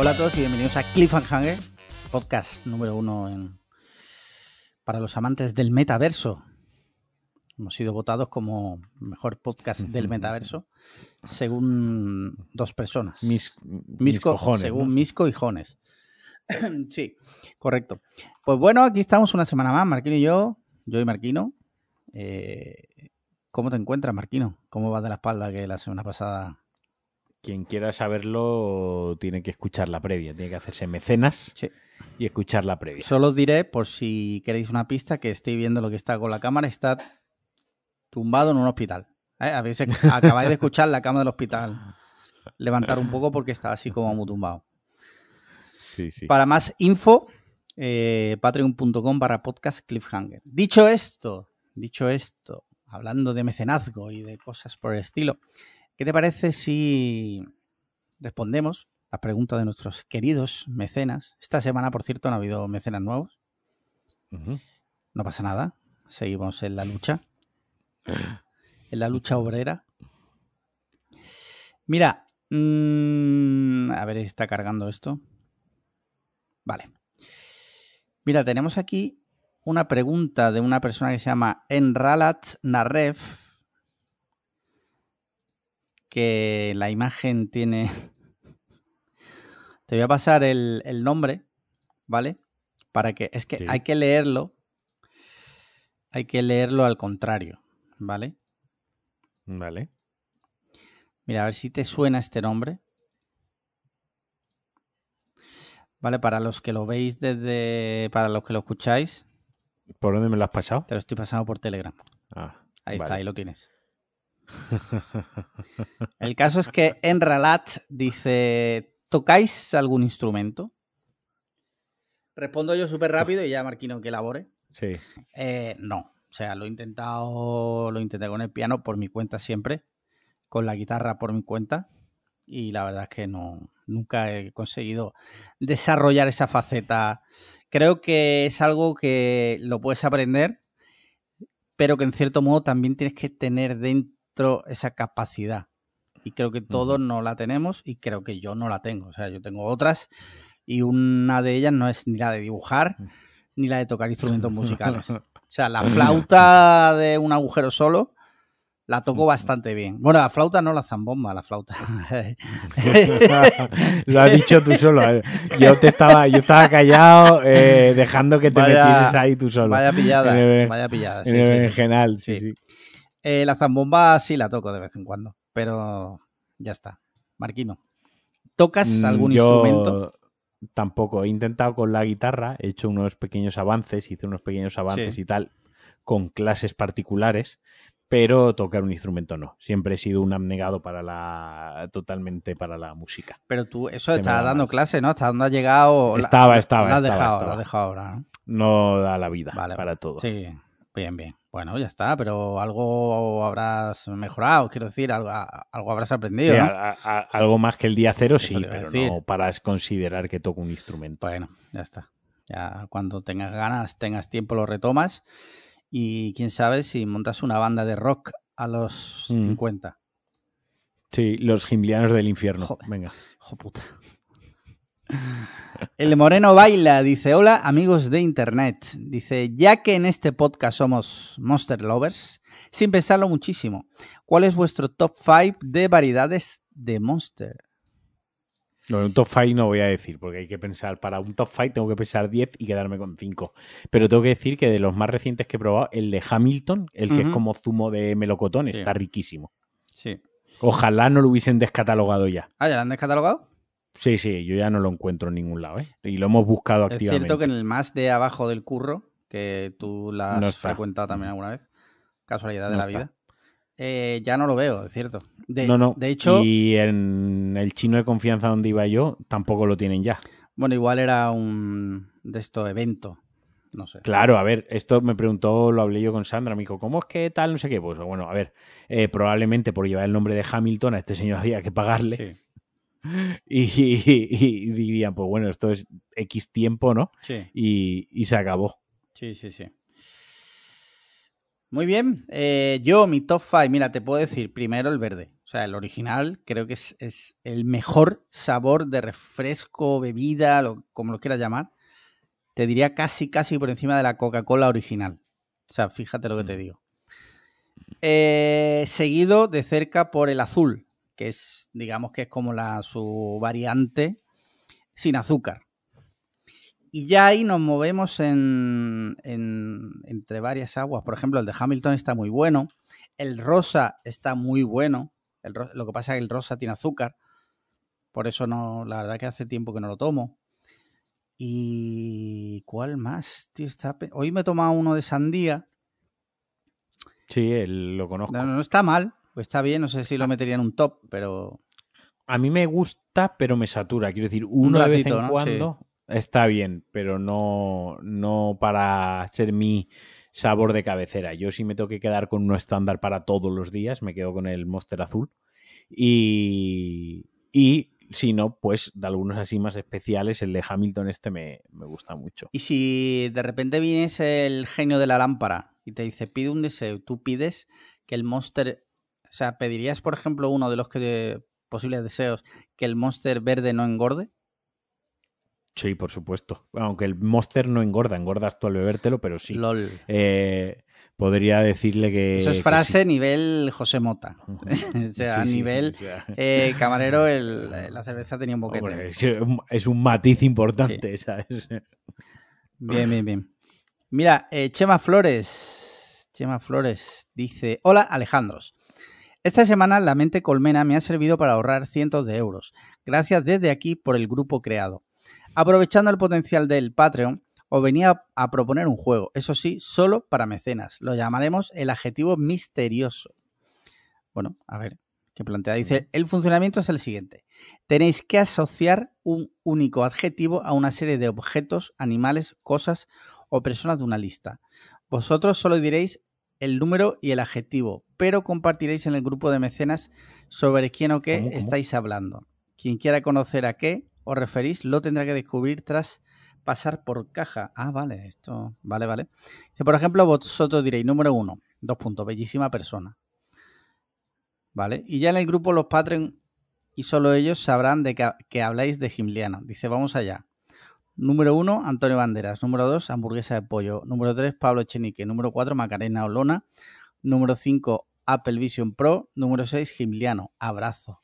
Hola a todos y bienvenidos a Cliffhanger, podcast número uno en... para los amantes del metaverso. Hemos sido votados como mejor podcast del metaverso según dos personas. Mis, mis Misco, cojones, según ¿no? Misco y Jones. sí, correcto. Pues bueno, aquí estamos una semana más, Marquino y yo, yo y Marquino. Eh, ¿Cómo te encuentras, Marquino? ¿Cómo vas de la espalda que la semana pasada? Quien quiera saberlo tiene que escuchar la previa, tiene que hacerse mecenas Sí. y escuchar la previa. Solo os diré, por si queréis una pista, que estoy viendo lo que está con la cámara, está tumbado en un hospital. ¿Eh? Acabáis de escuchar la cama del hospital levantar un poco porque estaba así como muy tumbado. Sí, sí. Para más info, eh, patreon.com para podcast cliffhanger. Dicho esto, dicho esto, hablando de mecenazgo y de cosas por el estilo, ¿qué te parece si respondemos las preguntas de nuestros queridos mecenas? Esta semana, por cierto, no ha habido mecenas nuevos. No pasa nada. Seguimos en la lucha. En la lucha obrera. Mira. mm, a ver, está cargando esto. Vale. Mira, tenemos aquí una pregunta de una persona que se llama Enralat Narev. Que la imagen tiene. Te voy a pasar el, el nombre, ¿vale? Para que. Es que Sí. hay que leerlo. Hay que leerlo al contrario, ¿vale? Vale. Mira, a ver si te suena este nombre. Vale, para los que lo veis desde. Para los que lo escucháis, ¿Por dónde me lo has pasado? te lo estoy pasando por Telegram. Ah, Ahí está, ahí lo tienes. El caso es que Enralat dice: ¿Tocáis algún instrumento? Respondo yo súper rápido y ya Marquino que elabore. Sí. Eh, no. O sea, lo he intentado. Lo intenté con el piano por mi cuenta siempre. Con la guitarra por mi cuenta. Y la verdad es que no. Nunca he conseguido desarrollar esa faceta. Creo que es algo que lo puedes aprender. Pero que en cierto modo también tienes que tener dentro esa capacidad. Y creo que todos no la tenemos. Y creo que yo no la tengo. O sea, yo tengo otras. Y una de ellas no es ni la de dibujar ni la de tocar instrumentos musicales. O sea, la flauta de un agujero solo la toco bastante bien. Bueno, la flauta no la zambomba, la flauta. lo has dicho tú solo. eh. Yo te estaba, yo estaba callado, eh, dejando que te Vaya- metieses ahí tú solo. vaya pillada, En el- vaya pillada. sí, en el sí, sí. berenjenal, sí, Sí. Eh, la zambomba sí la toco de vez en cuando, pero ya está. Marquino, ¿tocas Mm, algún yo instrumento? Tampoco. He intentado con la guitarra, he hecho unos pequeños avances, hice unos pequeños avances Sí. y tal, con clases particulares, pero tocar un instrumento no. Siempre he sido un abnegado para la. totalmente para la música. Pero tú, eso estás da dando clase, ¿no? ¿Hasta dónde has llegado? La- Estaba, estaba, la has estaba, dejado, estaba. la has dejado ahora, ¿no? No da la vida Vale, para todo. Sí, bien, bien. Bueno, ya está, pero algo habrás mejorado, quiero decir, algo, algo habrás aprendido, Sí, ¿no? a- a- a- algo más que el día cero, Eso sí, pero decir. no para considerar que toco un instrumento. Bueno, ya está. Ya cuando tengas ganas, tengas tiempo, lo retomas. Y quién sabe si montas una banda de rock a los Mm. 50. Sí, los gimlianos del infierno. Joder. Venga. Hijo puta. El Moreno Baila dice: Hola, amigos de internet. Dice: Ya que en este podcast somos Monster Lovers, sin pensarlo muchísimo, ¿cuál es vuestro top 5 de variedades de Monster? No, un top 5 no voy a decir, porque hay que pensar, para un top 5 tengo que pensar 10 y quedarme con 5. Pero tengo que decir que de los más recientes que he probado, el de Hamilton, el que es como zumo de melocotón, Sí. está riquísimo. Sí. Ojalá no lo hubiesen descatalogado ya. Ah, ¿ya lo han descatalogado? Sí, sí, yo ya no lo encuentro en ningún lado, ¿eh? Y lo hemos buscado Es activamente. cierto que en el más de abajo del curro, que tú la has No frecuentado también alguna vez, casualidad de No la está. vida, eh, ya no lo veo, es cierto. De, no, no. de hecho, Y en el chino de confianza donde iba yo, tampoco lo tienen ya. bueno, igual era un de esto evento, no sé. Claro, a ver, esto me preguntó, lo hablé yo con Sandra, me dijo, ¿cómo es que tal? No sé qué. Pues bueno, a ver, eh, probablemente por llevar el nombre de Hamilton a este señor había que pagarle. Sí, Y, y- y dirían, pues bueno, esto es X tiempo, ¿no? sí, Y, y se acabó. sí, sí, sí. Muy bien, eh, yo mi top 5, mira, te puedo decir primero el verde. O sea, el original creo que es, es el mejor sabor de refresco, bebida, lo- como lo quieras llamar. Te diría casi, casi por encima de la Coca-Cola original. O sea, fíjate lo que te Mm. digo. Eh, seguido de cerca por el azul, que es, digamos que es como la, su variante sin azúcar. Y ya ahí nos movemos en, en- entre varias aguas. Por ejemplo, el de Hamilton está muy bueno. El rosa está muy bueno. El lo que pasa es que el rosa tiene azúcar. Por eso no, la verdad que hace tiempo que no lo tomo. ¿Y cuál más? Tío, está Hoy me he tomado uno de sandía. Sí, lo conozco. No, no está mal. Pues está bien. No sé si lo metería en un top, pero A mí me gusta, pero me satura. Quiero decir, uno de vez en ¿no? cuando está bien, pero no, no para ser mi sabor de cabecera. Yo si me tengo que quedar con uno estándar para todos los días, me quedo con el Monster Azul. Y, y si no, pues de algunos así más especiales, el de Hamilton este me, me gusta mucho. Y si de repente vienes el genio de la lámpara y te dice pide un deseo, tú pides que el monster, o sea, pedirías por ejemplo uno de los que posibles deseos que el monster verde no engorde. Sí, por supuesto. Aunque el Monster no engorda, engordas tú al bebértelo, pero sí. LOL. Eh, podría decirle que... Eso es frase sí. nivel José Mota. o sea, a Sí, sí, nivel eh, camarero, el- la cerveza tenía un boquete. hombre, es, un, es un matiz importante, ¿sabes? Bien, bien, bien. Mira, eh, Chema Flores. Chema Flores dice: Hola, Alejandros. Esta semana la mente colmena me ha servido para ahorrar cientos de euros. Gracias desde aquí por el grupo creado. Aprovechando el potencial del Patreon, os venía a proponer un juego, eso sí, solo para mecenas. Lo llamaremos el adjetivo misterioso. Bueno, a ver, ¿qué plantea? Dice, el funcionamiento es el siguiente. Tenéis que asociar un único adjetivo a una serie de objetos, animales, cosas o personas de una lista. Vosotros solo diréis el número y el adjetivo, pero compartiréis en el grupo de mecenas sobre quién o qué ¿Cómo, cómo? estáis hablando. Quien quiera conocer a qué os referís lo tendrá que descubrir tras pasar por caja. Ah, vale, esto. Vale, vale. Por ejemplo, vosotros diréis número uno, dos puntos, bellísima persona. ¿Vale? Y ya en el grupo los Patreon y solo ellos sabrán de que, que habláis de Gimliana. Dice, vamos allá. Número uno, Antonio Banderas. Número dos, hamburguesa de pollo. Número tres, Pablo Echenique. Número cuatro, Macarena Olona. Número cinco, Apple Vision Pro. Número seis, Gimliano. Abrazo.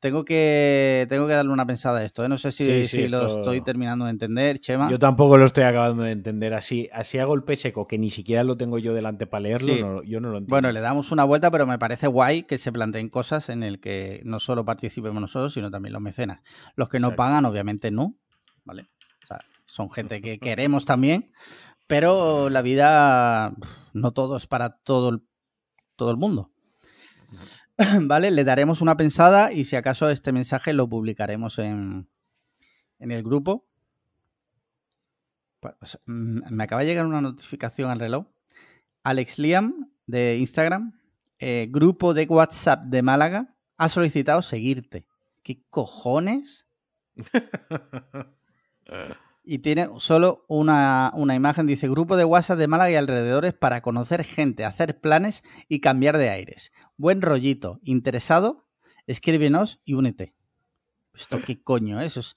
Tengo que, tengo que darle una pensada a esto. ¿eh? No sé si, Sí, sí, si lo esto- estoy terminando de entender, Chema. Yo tampoco lo estoy acabando de entender así, así a golpe seco, que ni siquiera lo tengo yo delante para leerlo, Sí. no- yo no lo entiendo. Bueno, le damos una vuelta, pero me parece guay que se planteen cosas en el que no solo participemos nosotros, sino también los mecenas. Los que no Exacto. pagan, obviamente no, ¿vale? Son gente que queremos también, pero la vida no todo es para todo el, todo el mundo. ¿Vale? Le daremos una pensada y si acaso este mensaje lo publicaremos en, en el grupo. Mm, me acaba de llegar una notificación al reloj. Alex Liam de Instagram, eh, grupo de WhatsApp de Málaga, ha solicitado seguirte. ¿Qué cojones? Y tiene solo una, una imagen, dice grupo de WhatsApp de Málaga y alrededores para conocer gente, hacer planes y cambiar de aires. Buen rollito, interesado, escríbenos y únete. ¿Esto qué coño es? Eso es-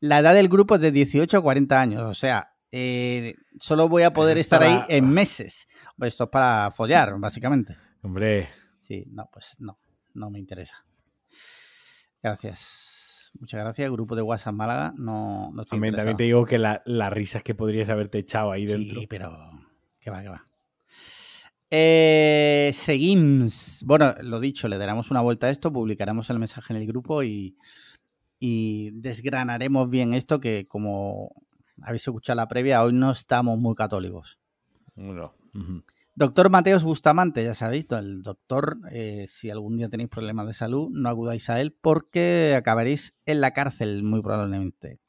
La edad del grupo es de 18 a 40 años, o sea, eh, solo voy a poder es estar ahí en meses. Esto es para follar, básicamente. Hombre, Sí, no, pues no, no me interesa. Gracias. Muchas gracias. Grupo de WhatsApp Málaga, no, no estoy también, también te digo que la- las risas que podrías haberte echado ahí dentro. Sí, pero. Que va, que va. Eh, seguimos. Bueno, lo dicho, le daremos una vuelta a esto, publicaremos el mensaje en el grupo y, y desgranaremos bien esto que, como habéis escuchado la previa, hoy no estamos muy católicos. No. Ujú. Doctor Mateos Bustamante, ya sabéis, el doctor, eh, si algún día tenéis problemas de salud, no acudáis a él porque acabaréis en la cárcel muy probablemente.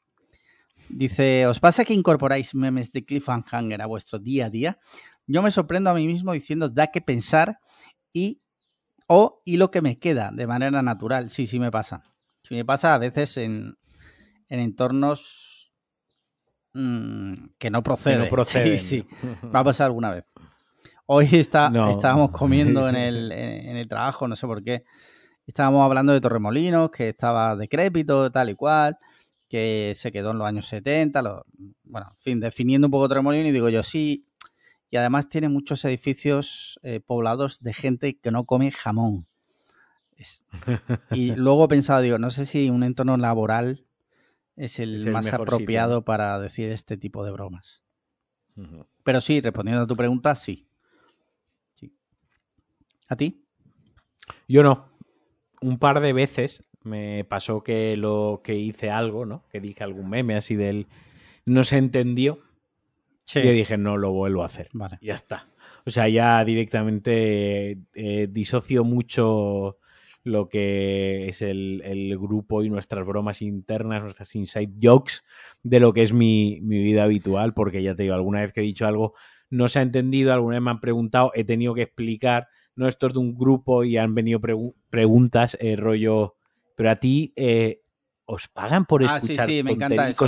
Dice, ¿os pasa que incorporáis memes de cliffhanger a vuestro día a día? Yo me sorprendo a mí mismo diciendo, da que pensar y o y lo que me queda de manera natural. Sí, sí me pasa. Sí me pasa a veces en, en entornos mm, que no proceden. Que no proceden. Sí, sí. Va a pasar alguna vez. Hoy está, No. estábamos comiendo en, el, en, el trabajo, no sé por qué. Estábamos hablando de Torremolinos, que estaba decrépito, tal y cual, que se quedó en los años 70, bueno, en fin, definiendo un poco Torremolinos y digo yo, sí, y además tiene muchos edificios eh, poblados de gente que no come jamón. Y luego he pensado, digo, no sé si un entorno laboral es el, más apropiado para decir este tipo de bromas. Pero sí, respondiendo a tu pregunta, sí. ¿A ti? Yo no. Un par de veces me pasó que lo que hice algo, ¿no? Que dije algún meme así del no se entendió. Sí. Y dije, no lo vuelvo a hacer. Vale. Ya está. O sea, ya directamente eh, disocio mucho lo que es el, grupo y nuestras bromas internas, nuestras inside jokes de lo que es mi, vida habitual, porque ya te digo, alguna vez que he dicho algo no se ha entendido, alguna vez me han preguntado, he tenido que explicar, no, esto es de un grupo y han venido preguntas, eh, rollo, pero a ti... Eh, os pagan por escuchar ah, sí, sí, me encanta eso,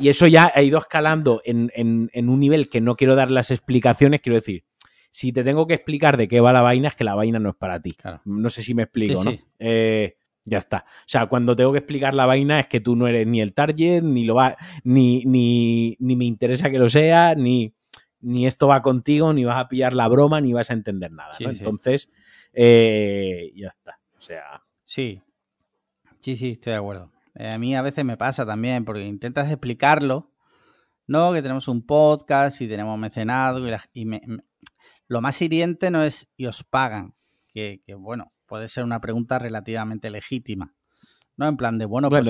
y eso ya ha ido escalando en, en un nivel que no quiero dar las explicaciones, quiero decir, si te tengo que explicar de qué va la vaina, es que la vaina no es para ti. No sé si me explico, ¿no? Eh, ya está. O sea, cuando tengo que explicar la vaina es que tú no eres ni el target, ni lo va, ni, ni, ni me interesa que lo sea, ni, ni esto va contigo, ni vas a pillar la broma, ni vas a entender nada. Entonces, eh, ya está. O sea. Sí. Sí, sí, estoy de acuerdo. Eh, a mí a veces me pasa también, porque intentas explicarlo. No, que tenemos un podcast y tenemos mecenado y, me, lo más hiriente no es y os pagan, que, bueno, puede ser una pregunta relativamente legítima. ¿No? En plan de, bueno, pues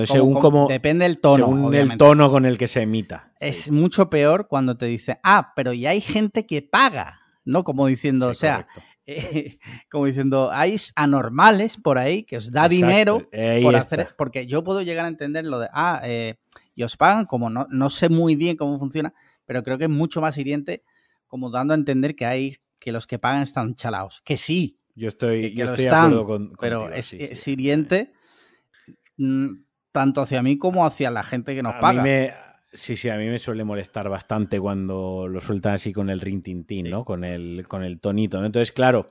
depende del tono. Según el tono con el que se emita. Es mucho peor cuando te dice, ah, pero ya hay gente que paga, ¿no? Como diciendo, o sea, como diciendo, hay anormales por ahí que os da dinero por hacer, porque yo puedo llegar a entender lo de, ah, eh, y os pagan, como no, no sé muy bien cómo funciona, pero creo que es mucho más hiriente como dando a entender que hay que los que pagan están chalaos. Que sí. Yo estoy, que, de acuerdo con. Pero es, hiriente mm, tanto hacia mí como hacia la gente que nos paga. sí, sí, a mí me suele molestar bastante cuando lo sueltan así con el rin ¿no? Con el, con el tonito. Entonces, claro.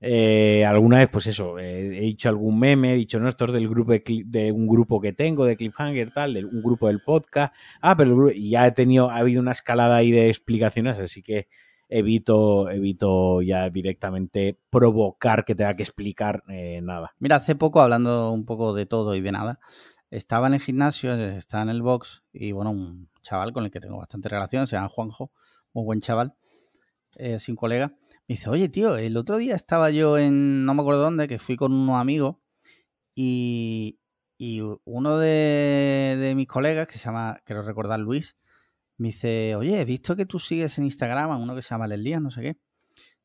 Eh, alguna vez, pues eso, eh, he dicho algún meme, he dicho, no, esto es del grupo de, un grupo que tengo, de Cliffhanger, tal, de un grupo del podcast. Ah, pero ya he tenido, ha habido una escalada ahí de explicaciones, así que evito, evito ya directamente provocar que tenga que explicar eh, nada. Mira, hace poco, hablando un poco de todo y de nada, estaba en el gimnasio, estaba en el box y bueno, un chaval con el que tengo bastante relación, se llama Juanjo, muy buen chaval, eh, sin colega, me dice, oye tío, el otro día estaba yo en, no me acuerdo dónde, que fui con unos amigos y, y uno de, de mis colegas, que se llama, quiero recordar Luis, me dice, oye, he visto que tú sigues en Instagram a uno que se llama Leslías, no sé qué.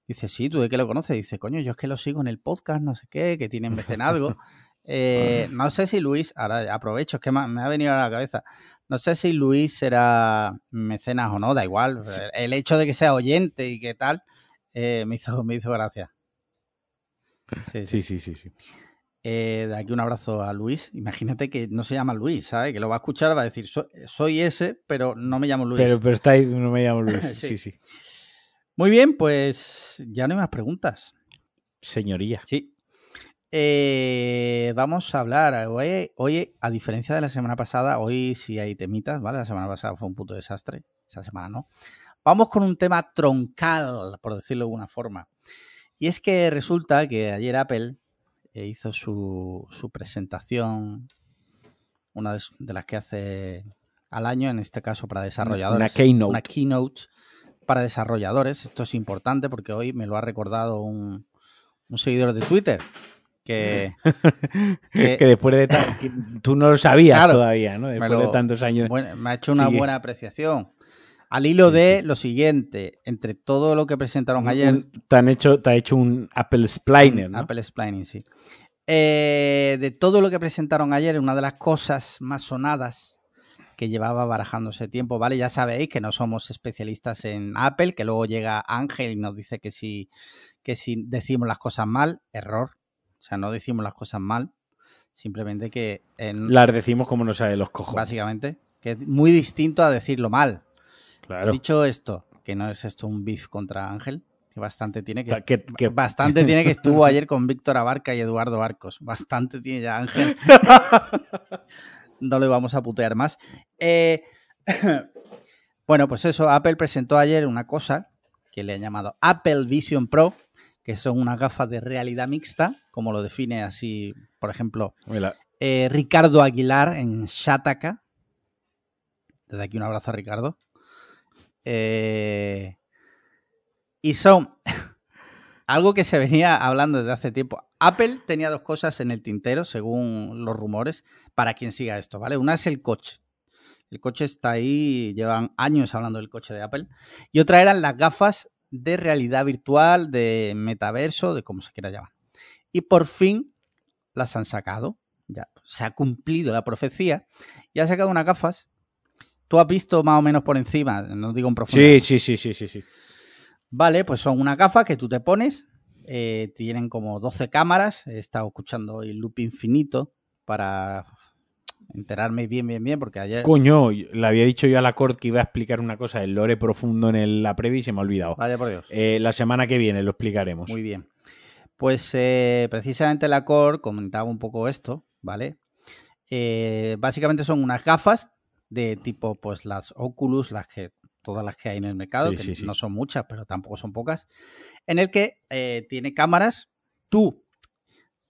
Dice, sí, ¿tú de qué lo conoces? Dice, coño, yo es que lo sigo en el podcast, no sé qué, que tienen mecenazgo. eh, no sé si Luis, ahora aprovecho, es que me ha venido a la cabeza. No sé si Luis será mecenas o no, da igual. El hecho de que sea oyente y qué tal, eh, me, hizo, me hizo gracia. sí, sí, sí. sí. Eh, de aquí un abrazo a Luis. Imagínate que no se llama Luis, ¿sabes? Que lo va a escuchar, va a decir, soy ese, pero no me llamo Luis. Pero, pero está ahí, no me llamo Luis. sí. sí, Muy bien, pues ya no hay más preguntas. Señoría. Sí. Eh, vamos a hablar. Hoy, hoy, a diferencia de la semana pasada, hoy sí hay temitas, ¿vale? La semana pasada fue un puto desastre. Esta semana no. Vamos con un tema troncal, por decirlo de alguna forma. Y es que resulta que ayer Apple e hizo su, su presentación, una de, las que hace al año, en este caso para desarrolladores. Una keynote. Una keynote para desarrolladores. Esto es importante porque hoy me lo ha recordado un, un seguidor de Twitter. Que, que, después de tú no lo sabías todavía, ¿no? Después de tantos años. me ha hecho una buena apreciación. Al hilo de lo siguiente, entre todo lo que presentaron ayer. Te han hecho, te ha hecho un Apple Spliner, ¿no? Apple Splaining, sí. Eh, de todo lo que presentaron ayer, una de las cosas más sonadas que llevaba barajándose tiempo, ¿vale? Ya sabéis que no somos especialistas en Apple, que luego llega Ángel y nos dice que si, que si decimos las cosas mal, error. O sea, no decimos las cosas mal, simplemente que... las decimos como no sabe los cojos. Básicamente, que es muy distinto a decirlo mal. Dicho esto, que no es esto un beef contra Ángel, Que bastante tiene O que, sea, que- que- bastante tiene que estuvo ayer con Víctor Abarca y Eduardo Arcos. Bastante tiene ya Ángel. no le vamos a putear más. Eh, bueno, pues eso, Apple presentó ayer una cosa que le han llamado Apple Vision Pro, que son unas gafas de realidad mixta, como lo define así, por ejemplo, eh, Ricardo Aguilar en Shataka. Desde aquí un abrazo a Ricardo. Eh, y son algo que se venía hablando desde hace tiempo. Apple tenía dos cosas en el tintero, según los rumores, para quien siga esto, ¿vale? Una es el coche. El coche está ahí, llevan años hablando del coche de Apple. Y otra eran las gafas de realidad virtual, de metaverso, de como se quiera llamar. Y por fin las han sacado. Ya se ha cumplido la profecía y ha sacado unas gafas. Tú has visto más o menos por encima, no digo en profundidad. Sí, sí, sí, sí, sí, sí. Vale, pues son unas gafas que tú te pones. eh, tienen como 12 cámaras. He estado escuchando el loop infinito para enterarme bien, bien, bien, porque ayer. Coño, le había dicho yo a la Cort que iba a explicar una cosa del lore profundo en el- la previa y se me ha olvidado. Vaya por Dios. Eh, la semana que viene lo explicaremos. Muy bien. Pues eh, precisamente la Core comentaba un poco esto, ¿vale? Eh, básicamente son unas gafas de tipo, pues las Oculus, las que todas las que hay en el mercado, Sí, que sí, sí. no son muchas, pero tampoco son pocas, en el que eh, tiene cámaras, tú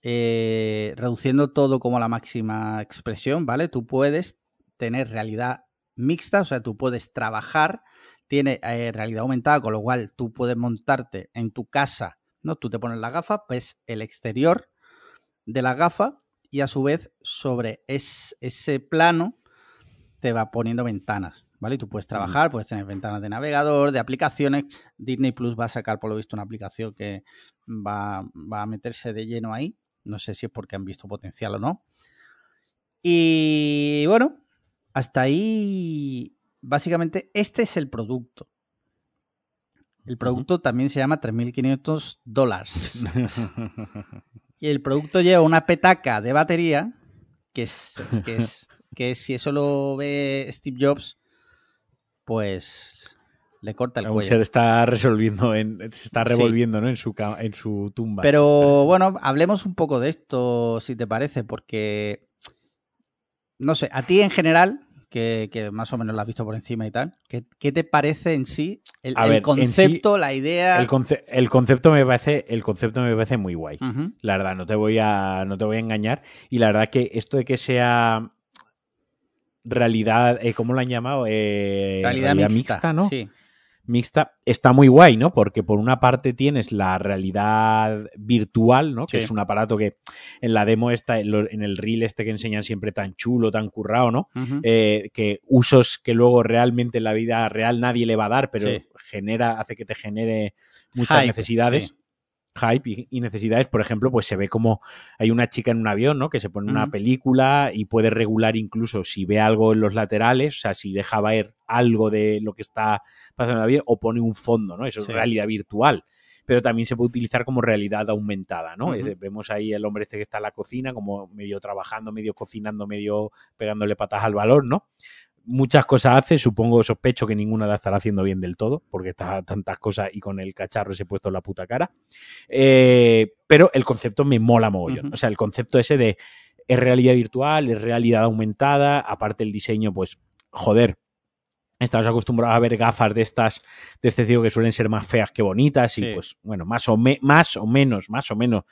eh, reduciendo todo como la máxima expresión, ¿vale? Tú puedes tener realidad mixta, o sea, tú puedes trabajar, tiene eh, realidad aumentada, con lo cual tú puedes montarte en tu casa, ¿no? Tú te pones la gafa, ves el exterior de la gafa y a su vez sobre es- ese plano te va poniendo ventanas, ¿vale? Y tú puedes trabajar, puedes tener ventanas de navegador, de aplicaciones. Disney Plus va a sacar, por lo visto, una aplicación que va, va a meterse de lleno ahí. No sé si es porque han visto potencial o no. Y bueno, hasta ahí, básicamente, este es el producto. El producto también se llama 3.500 dólares. Y el producto lleva una petaca de batería, que es, que es, que si eso lo ve Steve Jobs, pues le corta el Aún cuello. se está resolviendo, en, se está Sí. revolviendo ¿no? en, su, ca- en su tumba. Pero bueno, hablemos un poco de esto, si te parece, porque no sé, a ti en general, que, que más o menos lo has visto por encima y tal, ¿qué, qué te parece en sí el, ver, concepto, la idea? el, conce- el concepto me parece, el concepto me parece muy guay. La verdad, no te voy a, no te voy a engañar. Y la verdad que esto de que sea realidad, eh, ¿cómo lo han llamado? Eh, Realidad, mixta, ¿no? Sí. Mixta, está muy guay, ¿no? Porque por una parte tienes la realidad virtual, ¿no? Que es un aparato que en la demo está, en el reel este que enseñan siempre tan chulo, tan currado, ¿no? Eh, que usos que luego realmente en la vida real nadie le va a dar, pero Sí. genera, hace que te genere muchas Hype, necesidades. sí. Hype y, y necesidades, por ejemplo, pues se ve como hay una chica en un avión, ¿no? Que se pone una película y puede regular incluso si ve algo en los laterales, o sea, si deja ver algo de lo que está pasando en el avión o pone un fondo, ¿no? Eso Sí. es realidad virtual. Pero también se puede utilizar como realidad aumentada, ¿no? Eh, Vemos ahí el hombre este que está en la cocina, como medio trabajando, medio cocinando, medio pegándole patas al balón, ¿no? Muchas cosas hace, supongo, sospecho que ninguna la estará haciendo bien del todo, porque está tantas cosas y con el cacharro se ha puesto en la puta cara. Eh, pero el concepto me mola mogollón. O sea, el concepto ese de es realidad virtual, es realidad aumentada, aparte el diseño, pues, joder. Estamos acostumbrados a ver gafas de estas, de este tipo que suelen ser más feas que bonitas, y pues, bueno, más o, me- más o menos, más o menos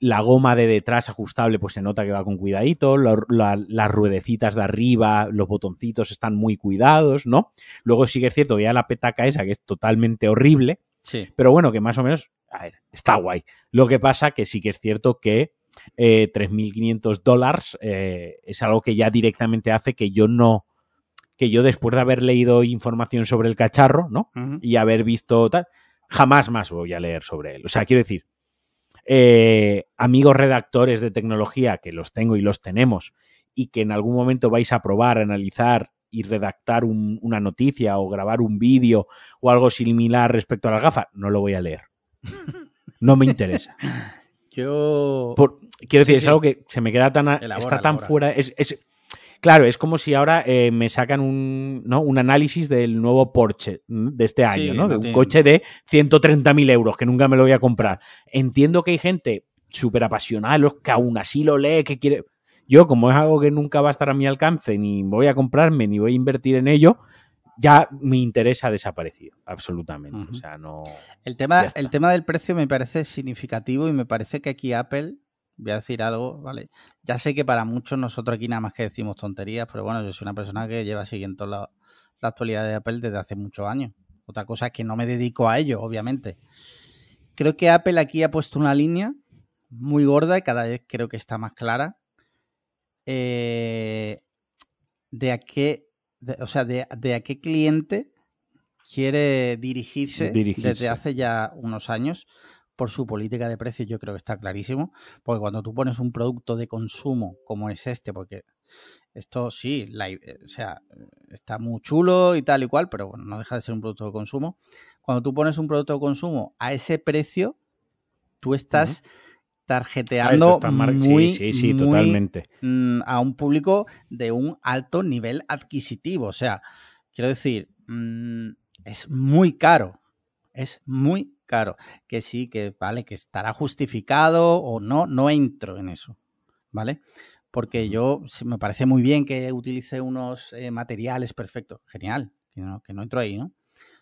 la goma de detrás ajustable pues se nota que va con cuidadito, la- la- las ruedecitas de arriba, los botoncitos están muy cuidados, ¿no? Luego sí que es cierto que ya la petaca esa que es totalmente horrible, Sí. pero bueno, que más o menos, a ver, está guay. Lo que pasa que sí que es cierto que eh, 3.500 dólares eh, es algo que ya directamente hace que yo no, que yo después de haber leído información sobre el cacharro, ¿no? Y haber visto tal, jamás más voy a leer sobre él. O sea, quiero decir, eh, amigos redactores de tecnología, que los tengo y los tenemos, y que en algún momento vais a probar, analizar y redactar un- una noticia o grabar un vídeo o algo similar respecto a las gafas, no lo voy a leer. No me interesa. Yo. Por- quiero decir, Sí, es algo que se me queda tan. a- Elabora, está tan elabora. fuera. Es, es- Claro, es como si ahora eh, me sacan un, ¿no? un análisis del nuevo Porsche de este año, Sí, ¿no? De un coche de 130.000 euros, que nunca me lo voy a comprar. Entiendo que hay gente súper apasionada, los que aún así lo lee, que quiere... Yo, como es algo que nunca va a estar a mi alcance, ni voy a comprarme, ni voy a invertir en ello, ya mi interés ha desaparecido, absolutamente. O sea, no... El tema, el tema del precio me parece significativo y me parece que aquí Apple, voy a decir algo, ¿vale? Ya sé que para muchos nosotros aquí nada más que decimos tonterías, pero bueno, yo soy una persona que lleva siguiendo la, la actualidad de Apple desde hace muchos años. Otra cosa es que no me dedico a ello, obviamente. Creo que Apple aquí ha puesto una línea muy gorda y cada vez creo que está más clara. eh, de a qué, de- o sea, de, de a qué cliente quiere dirigirse, Dirigirse. desde hace ya unos años por su política de precios, yo creo que está clarísimo, porque cuando tú pones un producto de consumo como es este, porque esto sí, la eh, o sea, está muy chulo y tal y cual, pero bueno, no deja de ser un producto de consumo. Cuando tú pones un producto de consumo a ese precio, tú estás Ah, tarjeteando sí, muy, sí, sí, muy, totalmente. mm, a un público de un alto nivel adquisitivo. O sea, quiero decir, mm, es muy caro. Es muy caro. Que sí, que vale, que estará justificado o no, no entro en eso. ¿Vale? Porque yo me parece muy bien que utilice unos eh, materiales perfectos. Genial. Que no, que no entro ahí, ¿no?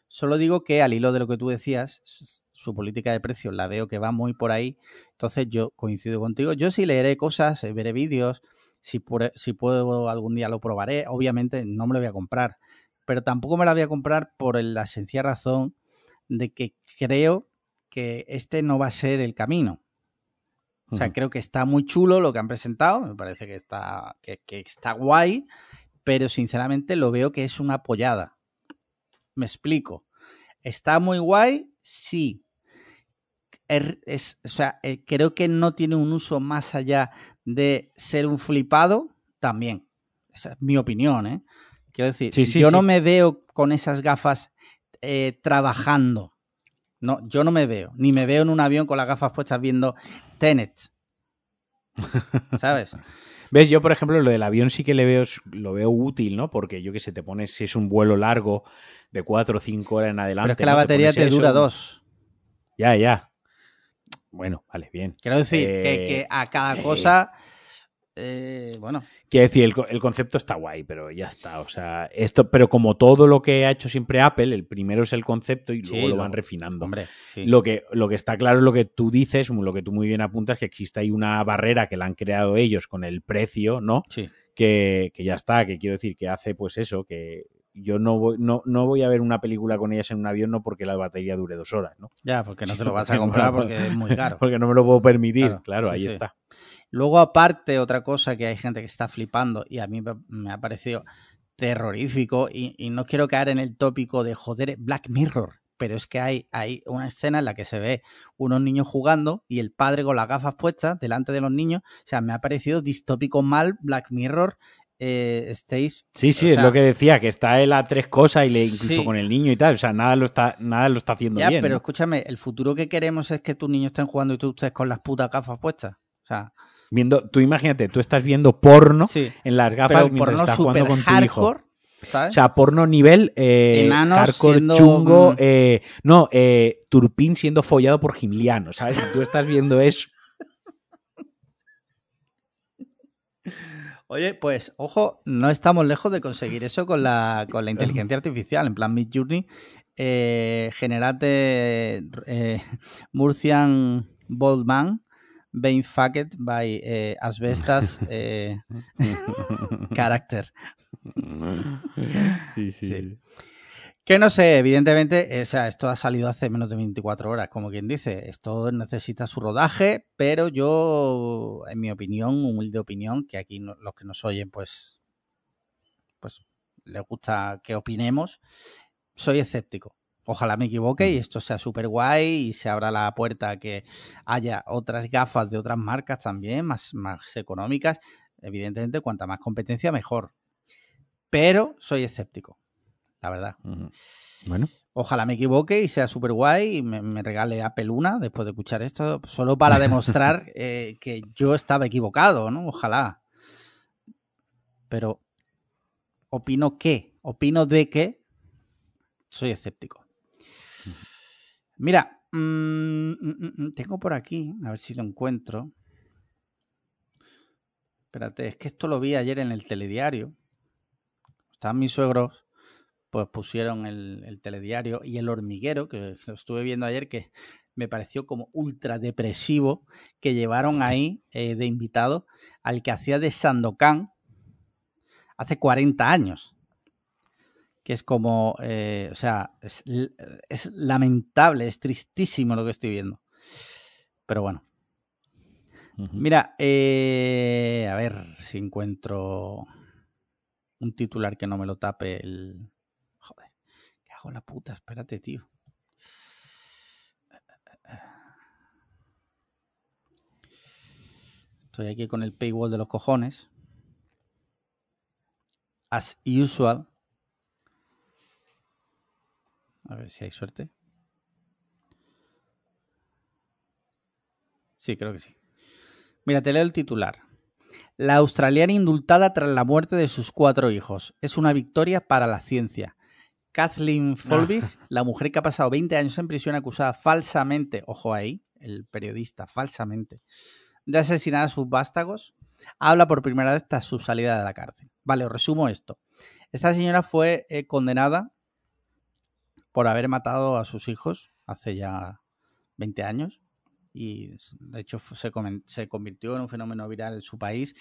Solo digo que al hilo de lo que tú decías, su política de precios la veo que va muy por ahí. Entonces yo coincido contigo. Yo sí leeré cosas, eh, veré vídeos. Si, si puedo algún día lo probaré. Obviamente no me lo voy a comprar. Pero tampoco me la voy a comprar por la sencilla razón de que creo que este no va a ser el camino. O sea, creo que está muy chulo lo que han presentado. Me parece que está, que, que está guay. Pero sinceramente lo veo que es una pollada. Me explico. ¿Está muy guay? Sí. Er- es- o sea, eh, creo que no tiene un uso más allá de ser un flipado también. Esa es mi opinión, ¿eh? Quiero decir, Sí, sí, yo no me veo con esas gafas eh, trabajando. No, yo no me veo. Ni me veo en un avión con las gafas puestas viendo Tenet. ¿Sabes? ¿Ves? Yo, por ejemplo, lo del avión sí que le veo, lo veo útil, ¿no? Porque yo que sé, te pones, si es un vuelo largo de 4 o 5 horas en adelante. Pero es que la batería te eso, dura dos. Ya, ya. Bueno, vale, bien. Quiero decir que, Eh, que a cada cosa. Eh, bueno, Quiero decir, el, co- el concepto está guay, pero ya está. O sea, esto, pero como todo lo que ha hecho siempre Apple, el primero es el concepto y Sí, luego lo van refinando. hombre, sí. Lo que, lo que está claro es lo que tú dices, lo que tú muy bien apuntas, que existe ahí una barrera que la han creado ellos con el precio, ¿no? sí. que, que ya está, que quiero decir que hace pues eso, que yo no voy, no, no voy a ver una película con ellas en un avión no porque la batería dure dos horas, ¿no? Ya, porque no te lo vas a comprar porque es muy caro. Porque no me lo puedo permitir, Claro, claro, sí, ahí está. Luego, aparte, otra cosa que hay gente que está flipando y a mí me- ha parecido terrorífico y, y no quiero caer en el tópico de joder Black Mirror, pero es que hay, hay una escena en la que se ve unos niños jugando y el padre con las gafas puestas delante de los niños. O sea, me ha parecido distópico mal Black Mirror. Eh, estéis Sí, sí, o es lo que decía, que está él a tres cosas y le incluso Sí. con el niño y tal, o sea, nada lo está, nada lo está haciendo Ya, bien. pero ¿no? escúchame, el futuro que queremos es que tus niños estén jugando y tú estés con las putas gafas puestas. O sea, Viendo, tú imagínate, tú estás viendo porno sí. en las gafas Pero mientras estás jugando con tu hijo. hardcore, ¿sabes? O sea, porno nivel eh, Enanos hardcore siendo, chungo, eh, no, eh, Turpin siendo follado por Gimliano, ¿sabes? Tú estás viendo eso. Oye, pues, ojo, no estamos lejos de conseguir eso con la, con la inteligencia artificial. En plan, Mid Journey, eh, generate eh, Murcian Boldman, being fucked by eh, asbestas eh, character. Sí, Sí. Que no sé, evidentemente, eh, o sea, esto ha salido hace menos de 24 horas, como quien dice. Esto necesita su rodaje, pero yo, en mi opinión, humilde opinión, que aquí no- los que nos oyen, pues, pues les gusta que opinemos, soy escéptico. Ojalá me equivoque y esto sea súper guay y se abra la puerta a que haya otras gafas de otras marcas también, más, más económicas. Evidentemente, cuanta más competencia, mejor. Pero soy escéptico, la verdad. Bueno, Ojalá me equivoque y sea súper guay y me, me regale Apple una después de escuchar esto, solo para demostrar eh, que yo estaba equivocado, ¿no? Ojalá. Pero opino que, opino de que soy escéptico. Mira, mm, mm, mm, tengo por aquí, a ver si lo encuentro. Espérate, es que esto lo vi ayer en el telediario. Estaban mis suegros, pues pusieron el, telediario y el hormiguero, que lo estuve viendo ayer, que me pareció como ultra depresivo, que llevaron ahí eh, de invitado al que hacía de Sandokan hace 40 años que es como, eh, o sea, es, lamentable, es tristísimo lo que estoy viendo. Pero bueno. Mira, eh, a ver si encuentro un titular que no me lo tape el... Joder, ¿qué hago la puta? Espérate, tío. Estoy aquí con el paywall de los cojones. As usual. A ver si hay suerte. Sí, creo que sí. Mira, te leo el titular. La australiana indultada tras la muerte de sus cuatro hijos. Es una victoria para la ciencia. Kathleen Folbig, la mujer que ha pasado 20 años en prisión acusada falsamente, ojo ahí, el periodista, falsamente, de asesinar a sus vástagos, habla por primera vez tras su salida de la cárcel. Vale, os resumo esto. Esta señora fue eh, condenada por haber matado a sus hijos hace ya 20 años y de hecho se, se, convirtió en un fenómeno viral en su país,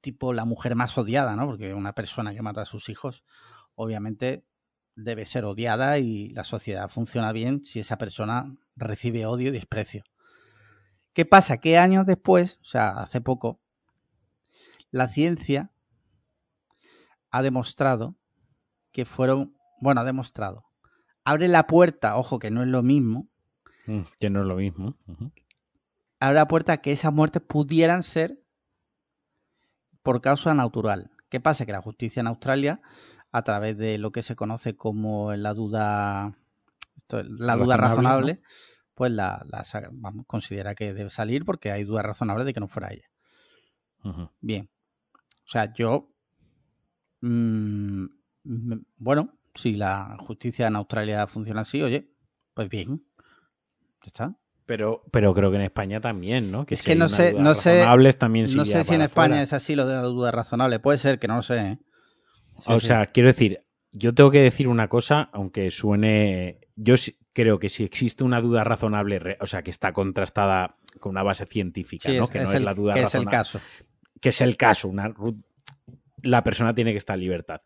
tipo la mujer más odiada, ¿no? Porque una persona que mata a sus hijos, obviamente debe ser odiada y la sociedad funciona bien si esa persona recibe odio y desprecio. ¿Qué pasa? Que años después, o sea, hace poco, la ciencia ha demostrado que fueron, bueno, ha demostrado, abre la puerta, ojo que no es lo mismo. Mm, que no es lo mismo. Abre la puerta a que esas muertes pudieran ser por causa natural. ¿Qué pasa? Que la justicia en Australia, a través de lo que se conoce como la duda, la duda razonable, pues la, vamos, considera que debe salir porque hay duda razonable de que no fuera ella. Bien. O sea, yo. Mm, bueno, si la justicia en Australia funciona así, oye, pues bien, ya está. Pero, pero creo que en España también, ¿no? Que es que no sé, no sé, también no sé si en España es así lo de la duda razonable. Puede ser que no lo sé. ¿eh? o sea, quiero decir, yo tengo que decir una cosa, aunque suene, yo creo que si existe una duda razonable, o sea, que está contrastada con una base científica, ¿no? que no es la duda que razonable. es el caso. Que es el caso. Una, la persona tiene que estar en libertad.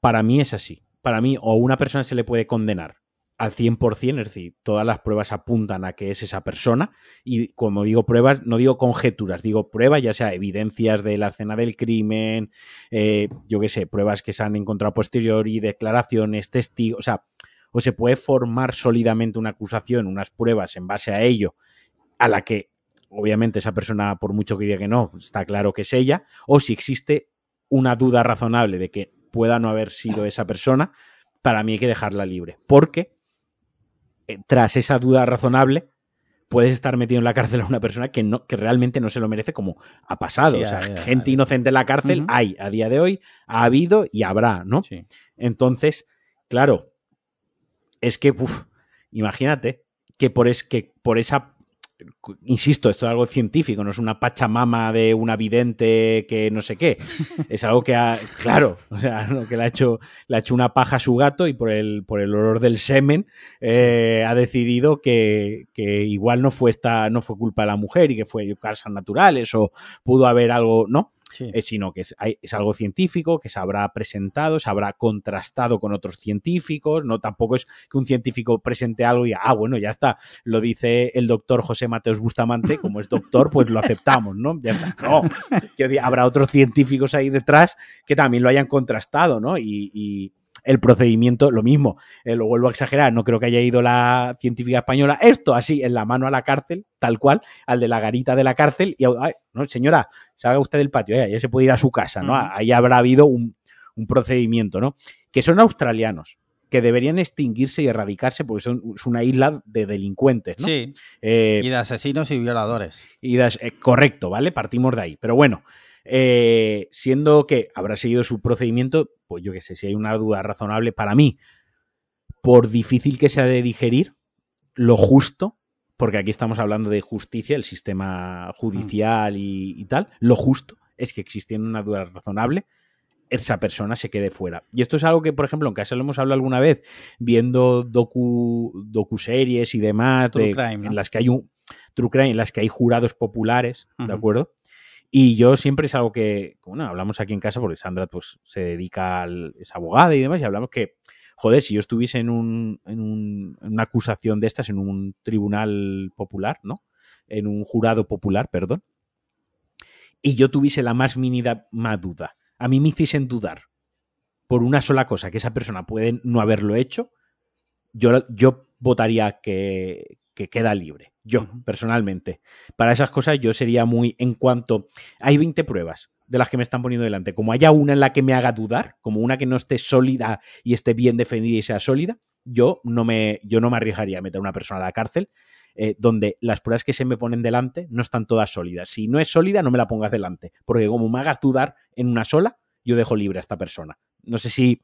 Para mí es así para mí, o una persona se le puede condenar al 100%, es decir, todas las pruebas apuntan a que es esa persona. Y como digo pruebas, no digo conjeturas, digo pruebas, ya sea evidencias de la escena del crimen, eh, yo qué sé, pruebas que se han encontrado posteriori, declaraciones, testigos, o sea, o se puede formar sólidamente una acusación, unas pruebas en base a ello, a la que obviamente esa persona, por mucho que diga que no, está claro que es ella, o si existe una duda razonable de que pueda no haber sido esa persona, para mí hay que dejarla libre. Porque eh, tras esa duda razonable, puedes estar metido en la cárcel a una persona que, no, que realmente no se lo merece, como ha pasado. o sea, gente inocente en la cárcel hay a día de hoy, ha habido y habrá, ¿no? Entonces, claro, es que, imagínate que por, es, que por esa insisto, esto es algo científico, no es una pachamama de una vidente que no sé qué. Es algo que ha, claro, o sea, que le ha hecho, le ha hecho una paja a su gato y por el, por el olor del semen eh, ha decidido que, que, igual no fue esta, no fue culpa de la mujer y que fue causas naturales o pudo haber algo, ¿no? Eh, sino que es, algo científico, que se habrá presentado, se habrá contrastado con otros científicos, no tampoco es que un científico presente algo y, ah, bueno, ya está, lo dice el doctor José Mateos Bustamante, como es doctor, pues lo aceptamos, ¿no? No, habrá otros científicos ahí detrás que también lo hayan contrastado, ¿no? y el procedimiento, lo mismo, eh, lo vuelvo a exagerar, no creo que haya ido la científica española, esto así, en la mano a la cárcel, tal cual, al de la garita de la cárcel, y, no, señora, salga usted del patio, ya se puede ir a su casa, ¿no? Ahí habrá habido un, procedimiento, ¿no? Que son australianos, que deberían extinguirse y erradicarse porque son es una isla de delincuentes, ¿no? Sí. Eh, y de asesinos y violadores. Y eh, correcto, ¿vale? Partimos de ahí. Pero bueno, Eh, siendo que habrá seguido su procedimiento, pues yo qué sé, si hay una duda razonable para mí, por difícil que sea de digerir, lo justo, porque aquí estamos hablando de justicia, el sistema judicial y, y tal, lo justo es que existiendo una duda razonable, esa persona se quede fuera. Y esto es algo que, por ejemplo, en casa lo hemos hablado alguna vez, viendo docu, docuseries y demás, de- crime, ¿no? en las que hay un true crime, en las que hay jurados populares, ¿de acuerdo? Y yo siempre es algo que, bueno, hablamos aquí en casa porque Sandra pues se dedica al, es abogada y demás, y hablamos que, joder, si yo estuviese en, un, en, un- en una acusación de estas, en un tribunal popular, ¿no? En un jurado popular, perdón, y yo tuviese la más mínima duda, a mí me hiciesen dudar por una sola cosa, que esa persona puede no haberlo hecho, yo, yo votaría que, que queda libre. Yo, personalmente. Para esas cosas yo sería muy en cuanto... Hay 20 pruebas de las que me están poniendo delante. Como haya una en la que me haga dudar, como una que no esté sólida y esté bien defendida y sea sólida, yo no me, yo no me arriesgaría a meter a una persona a la cárcel eh, donde las pruebas que se me ponen delante no están todas sólidas. Si no es sólida, no me la pongas delante. Porque como me hagas dudar en una sola, yo dejo libre a esta persona. No sé si,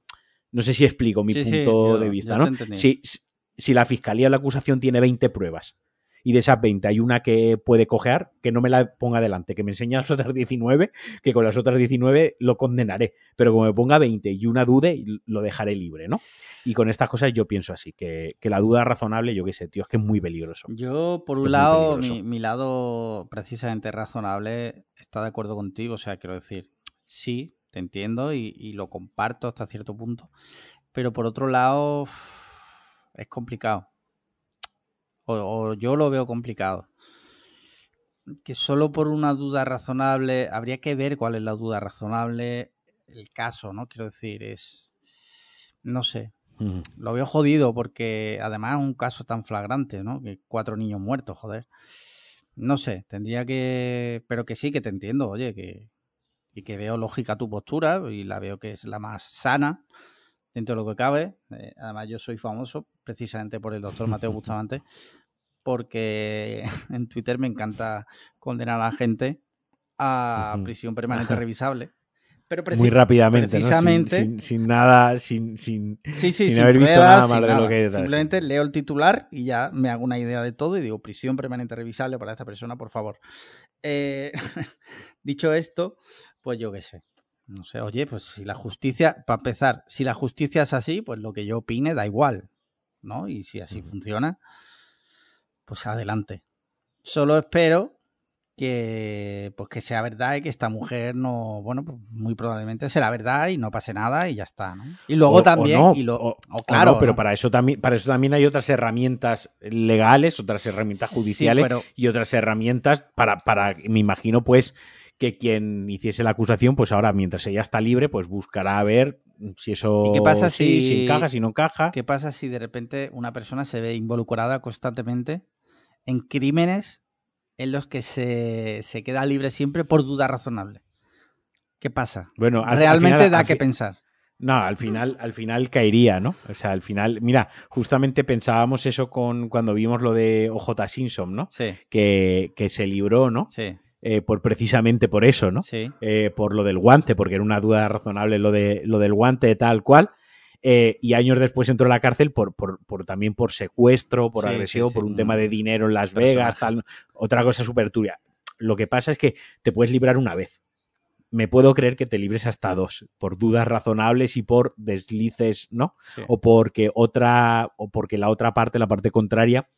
no sé si explico mi Sí, sí, punto yo- de vista, ¿no? Si, si- la fiscalía o la acusación tiene 20 pruebas y de esas 20 hay una que puede cojear, que no me la ponga delante, que me enseñe las otras 19, que con las otras 19 lo condenaré. Pero como me ponga 20 y una dude, lo dejaré libre, ¿no? Y con estas cosas yo pienso así, que, que la duda razonable, yo qué sé, tío, es que es muy peligroso. Yo, por un lado, mi, mi lado precisamente razonable está de acuerdo contigo. O sea, quiero decir, sí, te entiendo y, y lo comparto hasta cierto punto. Pero por otro lado, es complicado. O, o yo lo veo complicado. Que solo por una duda razonable, habría que ver cuál es la duda razonable, el caso, ¿no? Quiero decir, es. No sé, lo veo jodido porque además es un caso tan flagrante, ¿no? Que cuatro niños muertos, joder. No sé, tendría que... Pero que sí, que te entiendo, oye, que... Y que veo lógica tu postura y la veo que es la más sana dentro de lo que cabe. Eh, además, yo soy famoso precisamente por el doctor Mateo Bustamante porque en Twitter me encanta condenar a la gente a prisión permanente revisable. Pero Muy rápidamente, ¿no? Sin- precisamente- Sin, sin nada, sin, sin, Sí, sí, sin haber visto nada más de lo que hay detrás, Simplemente leo el titular y ya me hago una idea de todo y digo, prisión permanente revisable para esta persona, por favor. Eh, dicho esto, pues yo qué sé. No sé, oye, pues si la justicia, para empezar, si la justicia es así, pues lo que yo opine da igual, ¿no? Y si así funciona, pues adelante. Solo espero que pues que sea verdad y que esta mujer no, bueno, pues muy probablemente será verdad y no pase nada y ya está, ¿no? Y luego O- o también, no, y lo, o- claro, no, pero ¿no? para eso también para eso también hay otras herramientas legales, otras herramientas Sí, judiciales pero- y otras herramientas para, para, me imagino, pues, que quien hiciese la acusación, pues ahora, mientras ella está libre, pues buscará a ver si eso ¿Y qué pasa sí, si- si encaja, si no encaja. ¿Qué pasa si de repente una persona se ve involucrada constantemente en crímenes en los que se, se queda libre siempre por duda razonable? ¿Qué pasa? Bueno, al- al Realmente final- da que pensar. No, al final, al final caería, ¿no? O sea, al final, mira, justamente pensábamos eso con cuando vimos lo de OJ Simpson, ¿no? Sí, Que, que se libró, ¿no? sí, Eh, por precisamente por eso, ¿no? sí. eh, por lo del guante, porque era una duda razonable lo, de, lo del guante tal cual. eh, y años después entró a la cárcel por, por, por- también por secuestro, por Sí, agresión, sí, por un tema de dinero en Las Vegas, tal. Otra cosa súper turbia. Lo que pasa es que te puedes librar una vez. Me puedo creer que te libres hasta dos, por dudas razonables y por deslices, ¿no? sí. O porque otra, o porque la otra parte, la parte contraria,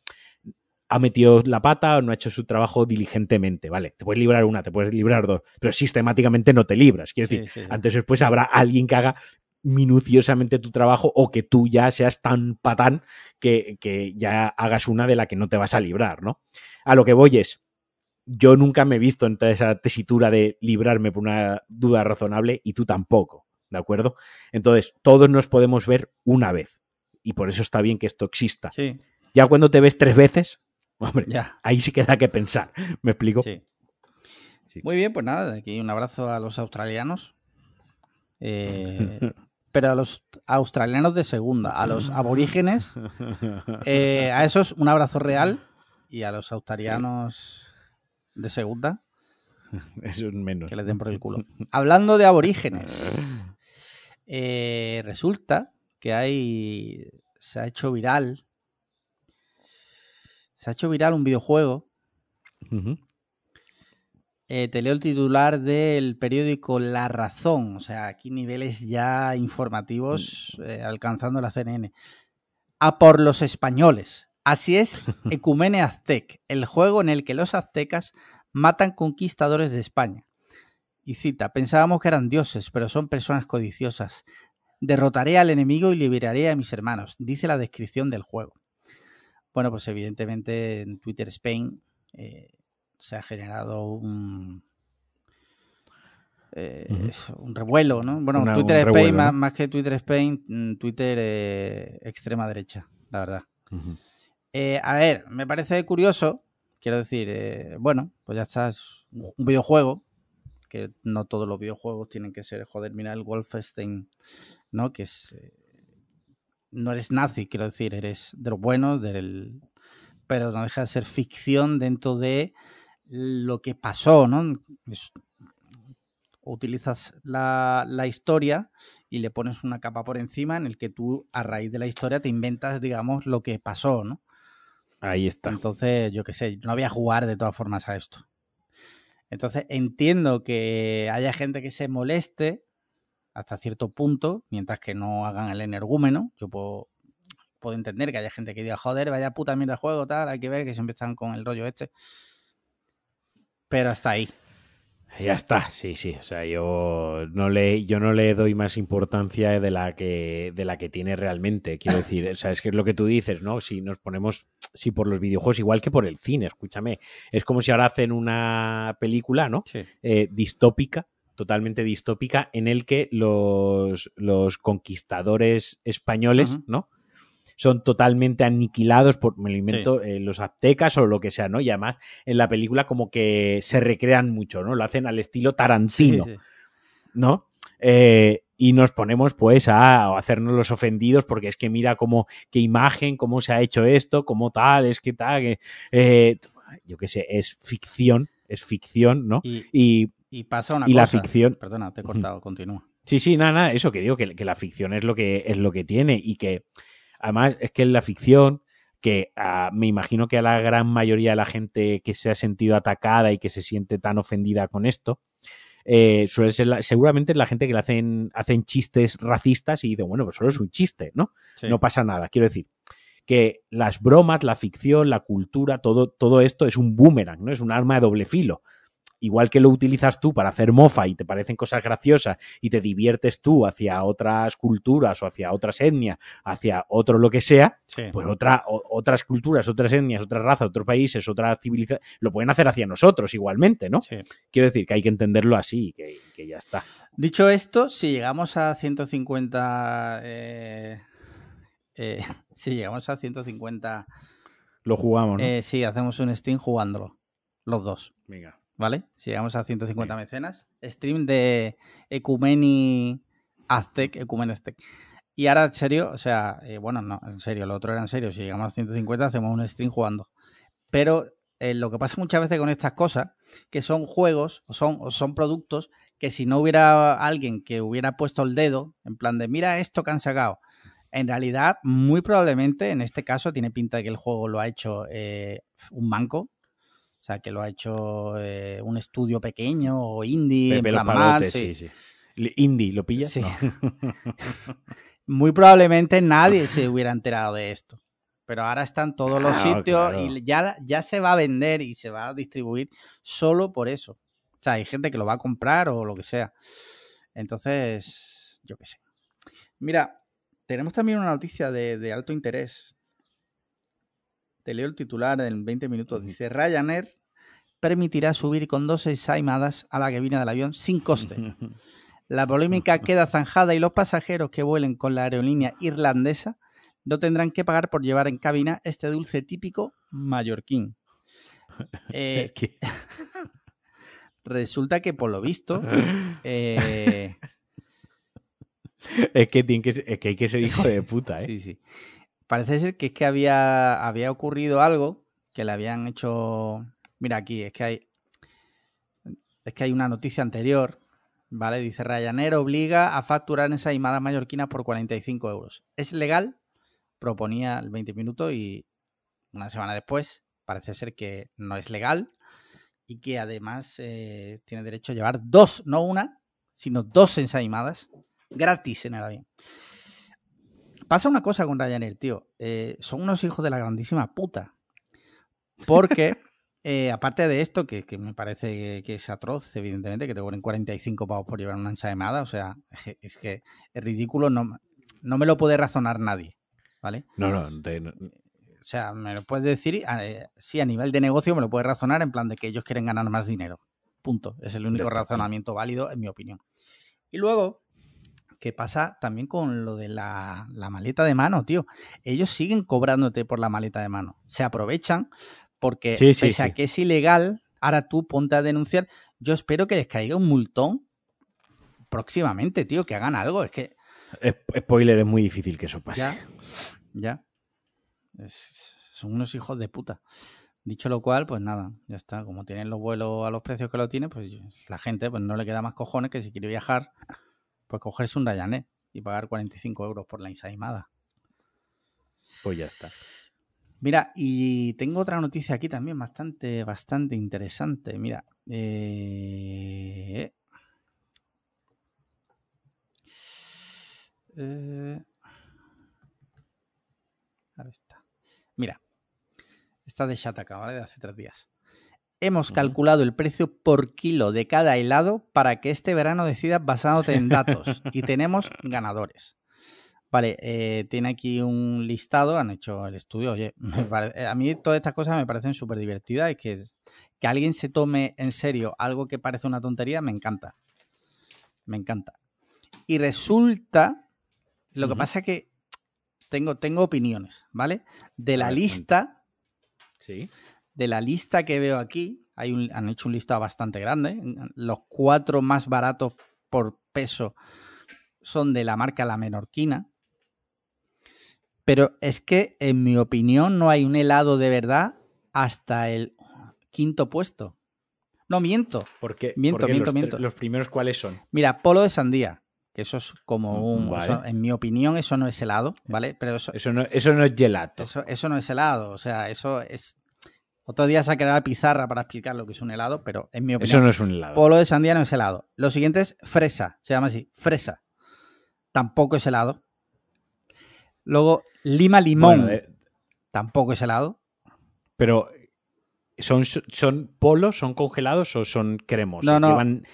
ha metido la pata o no ha hecho su trabajo diligentemente, ¿vale? Te puedes librar una, te puedes librar dos, pero sistemáticamente no te libras. Quiero decir, Sí, sí, sí. antes o después habrá alguien que haga minuciosamente tu trabajo o que tú ya seas tan patán que, que ya hagas una de la que no te vas a librar, ¿no? A lo que voy es, yo nunca me he visto en toda esa tesitura de librarme por una duda razonable y tú tampoco, ¿de acuerdo? Entonces, todos nos podemos ver una vez y por eso está bien que esto exista. Ya cuando te ves tres veces, hombre, ya. ahí sí queda que pensar. ¿Me explico? Sí. Sí. Muy bien, pues nada, de aquí un abrazo a los australianos. Eh, pero a los australianos de segunda, a los aborígenes, eh, a esos un abrazo real y a los australianos de segunda, es menos. Que le den por el culo. Hablando de aborígenes, eh, resulta que hay. Se ha hecho viral. Se ha hecho viral un videojuego. Eh, te leo el titular del periódico La Razón. O sea, aquí niveles ya informativos eh, alcanzando la CNN. A por los españoles. Así es, Ecumene Aztec, el juego en el que los aztecas matan conquistadores de España. Y cita, pensábamos que eran dioses, pero son personas codiciosas. Derrotaré al enemigo y liberaré a mis hermanos, dice la descripción del juego. Bueno, pues evidentemente en Twitter Spain eh, se ha generado un, eh, un revuelo, ¿no? Bueno, Una- Twitter Spain, revuelo, más, ¿no? más que Twitter Spain, mm, Twitter eh, extrema derecha, la verdad. Eh, a ver, me parece curioso, quiero decir, bueno, pues ya está, es un videojuego, que no todos los videojuegos tienen que ser, joder, mira el Wolfenstein, ¿no? Que es... no eres nazi, quiero decir, eres de los buenos, del... pero no deja de ser ficción dentro de lo que pasó, ¿no? Es- utilizas la, la historia y le pones una capa por encima en el que tú, a raíz de la historia, te inventas, digamos, lo que pasó, ¿no? Ahí está. Entonces, yo qué sé, no voy a jugar de todas formas a esto. Entonces, entiendo que haya gente que se moleste hasta cierto punto, mientras que no hagan el energúmeno. Yo puedo, puedo entender que haya gente que diga, joder, vaya puta mierda de juego, tal, hay que ver que siempre están con el rollo este. Pero hasta ahí. Ya está, sí, sí. O sea, yo no le, yo no le doy más importancia de la que, de la que tiene realmente. Quiero decir, o sea, es que es lo que tú dices, ¿no? Si nos ponemos, si por los videojuegos, igual que por el cine, escúchame. Es como si ahora hacen una película, ¿no? Sí. Eh, distópica, totalmente distópica, en el que los, los conquistadores españoles. ¿no? Son totalmente aniquilados por, me lo invento, eh, los aztecas o lo que sea, ¿no? Y además en la película como que se recrean mucho, ¿no? Lo hacen al estilo Tarantino, Sí, sí. ¿no? Eh, y nos ponemos pues a, a hacernos los ofendidos porque es que mira cómo, qué imagen, cómo se ha hecho esto, cómo tal, es que tal, que, eh, yo qué sé, es ficción, es ficción, ¿no? Y, Y, y pasa una y la cosa. ficción, Perdona, te he cortado, continúa. Sí, sí, nada, nada, eso que digo, que, que la ficción es lo que, es lo que tiene y que además es que en la ficción, que ah, me imagino que a la gran mayoría de la gente que se ha sentido atacada y que se siente tan ofendida con esto, eh, suele ser la- seguramente es la gente que le hacen, hacen chistes racistas y dice, bueno, pues solo es un chiste, ¿no? Sí. No pasa nada. Quiero decir que las bromas, la ficción, la cultura, todo, todo esto es un boomerang, ¿no? Es un arma de doble filo. Igual que lo utilizas tú para hacer mofa y te parecen cosas graciosas y te diviertes tú hacia otras culturas o hacia otras etnias, hacia otro lo que sea, Sí. pues otra, o- otras culturas, otras etnias, otras razas, otros países, otras civilizaciones, lo pueden hacer hacia nosotros igualmente, ¿no? Sí. Quiero decir que hay que entenderlo así, que, que ya está. Dicho esto, si llegamos a 150. eh, eh, si llegamos a 150. Lo jugamos, ¿no? eh, sí, hacemos un stream jugándolo. Los dos, Venga. ¿Vale? Si llegamos a 150 Bien. mecenas. Stream de Ecumeni Aztec, Ecumeni Aztec. Y ahora, en serio, o sea, eh, bueno, no, en serio, lo otro era en serio. Si llegamos a 150, hacemos un stream jugando. Pero eh, lo que pasa muchas veces con estas cosas, que son juegos o son, o son productos que si no hubiera alguien que hubiera puesto el dedo, en plan de mira esto que han sacado, en realidad, muy probablemente, en este caso, tiene pinta de que el juego lo ha hecho eh, un banco. O sea, que lo ha hecho eh, un estudio pequeño o indie, Pepe en los plan mal, palotes, sí. sí, Indie, ¿lo pillas? Sí. No. Muy probablemente nadie se hubiera enterado de esto. Pero ahora están todos los Ah, sitios claro. y ya, ya se va a vender y se va a distribuir solo por eso. O sea, hay gente que lo va a comprar o lo que sea. Entonces, yo qué sé. Mira, tenemos también una noticia de, de alto interés. Te leo el titular en 20 minutos. Dice, Ryanair permitirá subir con dos ensaimadas a la cabina del avión sin coste. La polémica queda zanjada y los pasajeros que vuelen con la aerolínea irlandesa no tendrán que pagar por llevar en cabina este dulce típico mallorquín. Eh, resulta que por lo visto, eh, es que, tiene que, ser- es que hay que ser hijo de puta, ¿eh? sí, sí. Parece ser que es que había, había ocurrido algo que le habían hecho. Mira aquí, es que hay. es que hay una noticia anterior, ¿vale? Dice Ryanair obliga a facturar ensaimadas mallorquinas por 45 euros. ¿Es legal? Proponía el 20 minutos y una semana después parece ser que no es legal y que además eh, tiene derecho a llevar dos, no una, sino dos ensaimadas gratis en el avión. Pasa una cosa con Ryanair, tío. Eh, son unos hijos de la grandísima puta. Porque, eh, aparte de esto, que, que me parece que, es atroz, evidentemente, que te cobren 45 pavos por llevar una ensaimada, o sea, es que es ridículo, no, no me lo puede razonar nadie, ¿vale? No, no, te- no- O sea, me lo puedes decir, eh, sí, a nivel de negocio me lo puedes razonar en plan de que ellos quieren ganar más dinero. Punto. Es el único razonamiento válido, en mi opinión. Y luego, ¿qué pasa también con lo de la, la maleta de mano, tío? Ellos siguen cobrándote por la maleta de mano. Se aprovechan porque, Sí, sí, pese a que es ilegal, ahora tú ponte a denunciar. Yo espero que les caiga un multón próximamente, tío, que hagan algo. Es que Sp- Spoiler, es muy difícil que eso pase. ya, ya. Es- son unos hijos de puta. Dicho lo cual, pues nada, ya está. Como tienen los vuelos a los precios que lo tienen, pues la gente pues no le queda más cojones que si quiere viajar, pues cogerse un Ryanair y pagar 45 euros por la ensaimada. Pues ya está. Mira, y tengo otra noticia aquí también bastante, bastante interesante. Mira, eh... eh, a ver está. Mira, esta de Shataka, ¿vale? De hace tres días. Hemos calculado el precio por kilo de cada helado para que este verano decidas basándote en datos. y tenemos ganadores. Vale, eh, tiene aquí un listado, han hecho el estudio. Oye, eh, a mí todas estas cosas me parecen súper divertidas y que, que alguien se tome en serio algo que parece una tontería, me encanta. Me encanta. Y resulta, lo que pasa es que tengo, tengo opiniones, ¿vale? De la lista, Sí. De la lista que veo aquí, hay un- han hecho un listado bastante grande. Los cuatro más baratos por peso son de la marca La Menorquina. Pero es que, en mi opinión, no hay un helado de verdad hasta el quinto puesto. No miento. Porque, Miento, porque miento, los, miento. los primeros, ¿cuáles son? Mira, polo de sandía, que eso es como un... Mm, Vale. eso, en mi opinión, eso no es helado, ¿vale? Pero eso, Eso no, eso no es gelato. eso, eso no es helado. O sea, eso es... Otro día sacaré la pizarra para explicar lo que es un helado, pero en mi opinión... Eso no es un helado. Polo de sandía no es helado. Lo siguiente es fresa, se llama así, fresa. Tampoco es helado. Luego, lima limón, Bueno, de- tampoco es helado. pero ¿son, ¿son polos, son congelados o son cremosos? No, no. Llevan-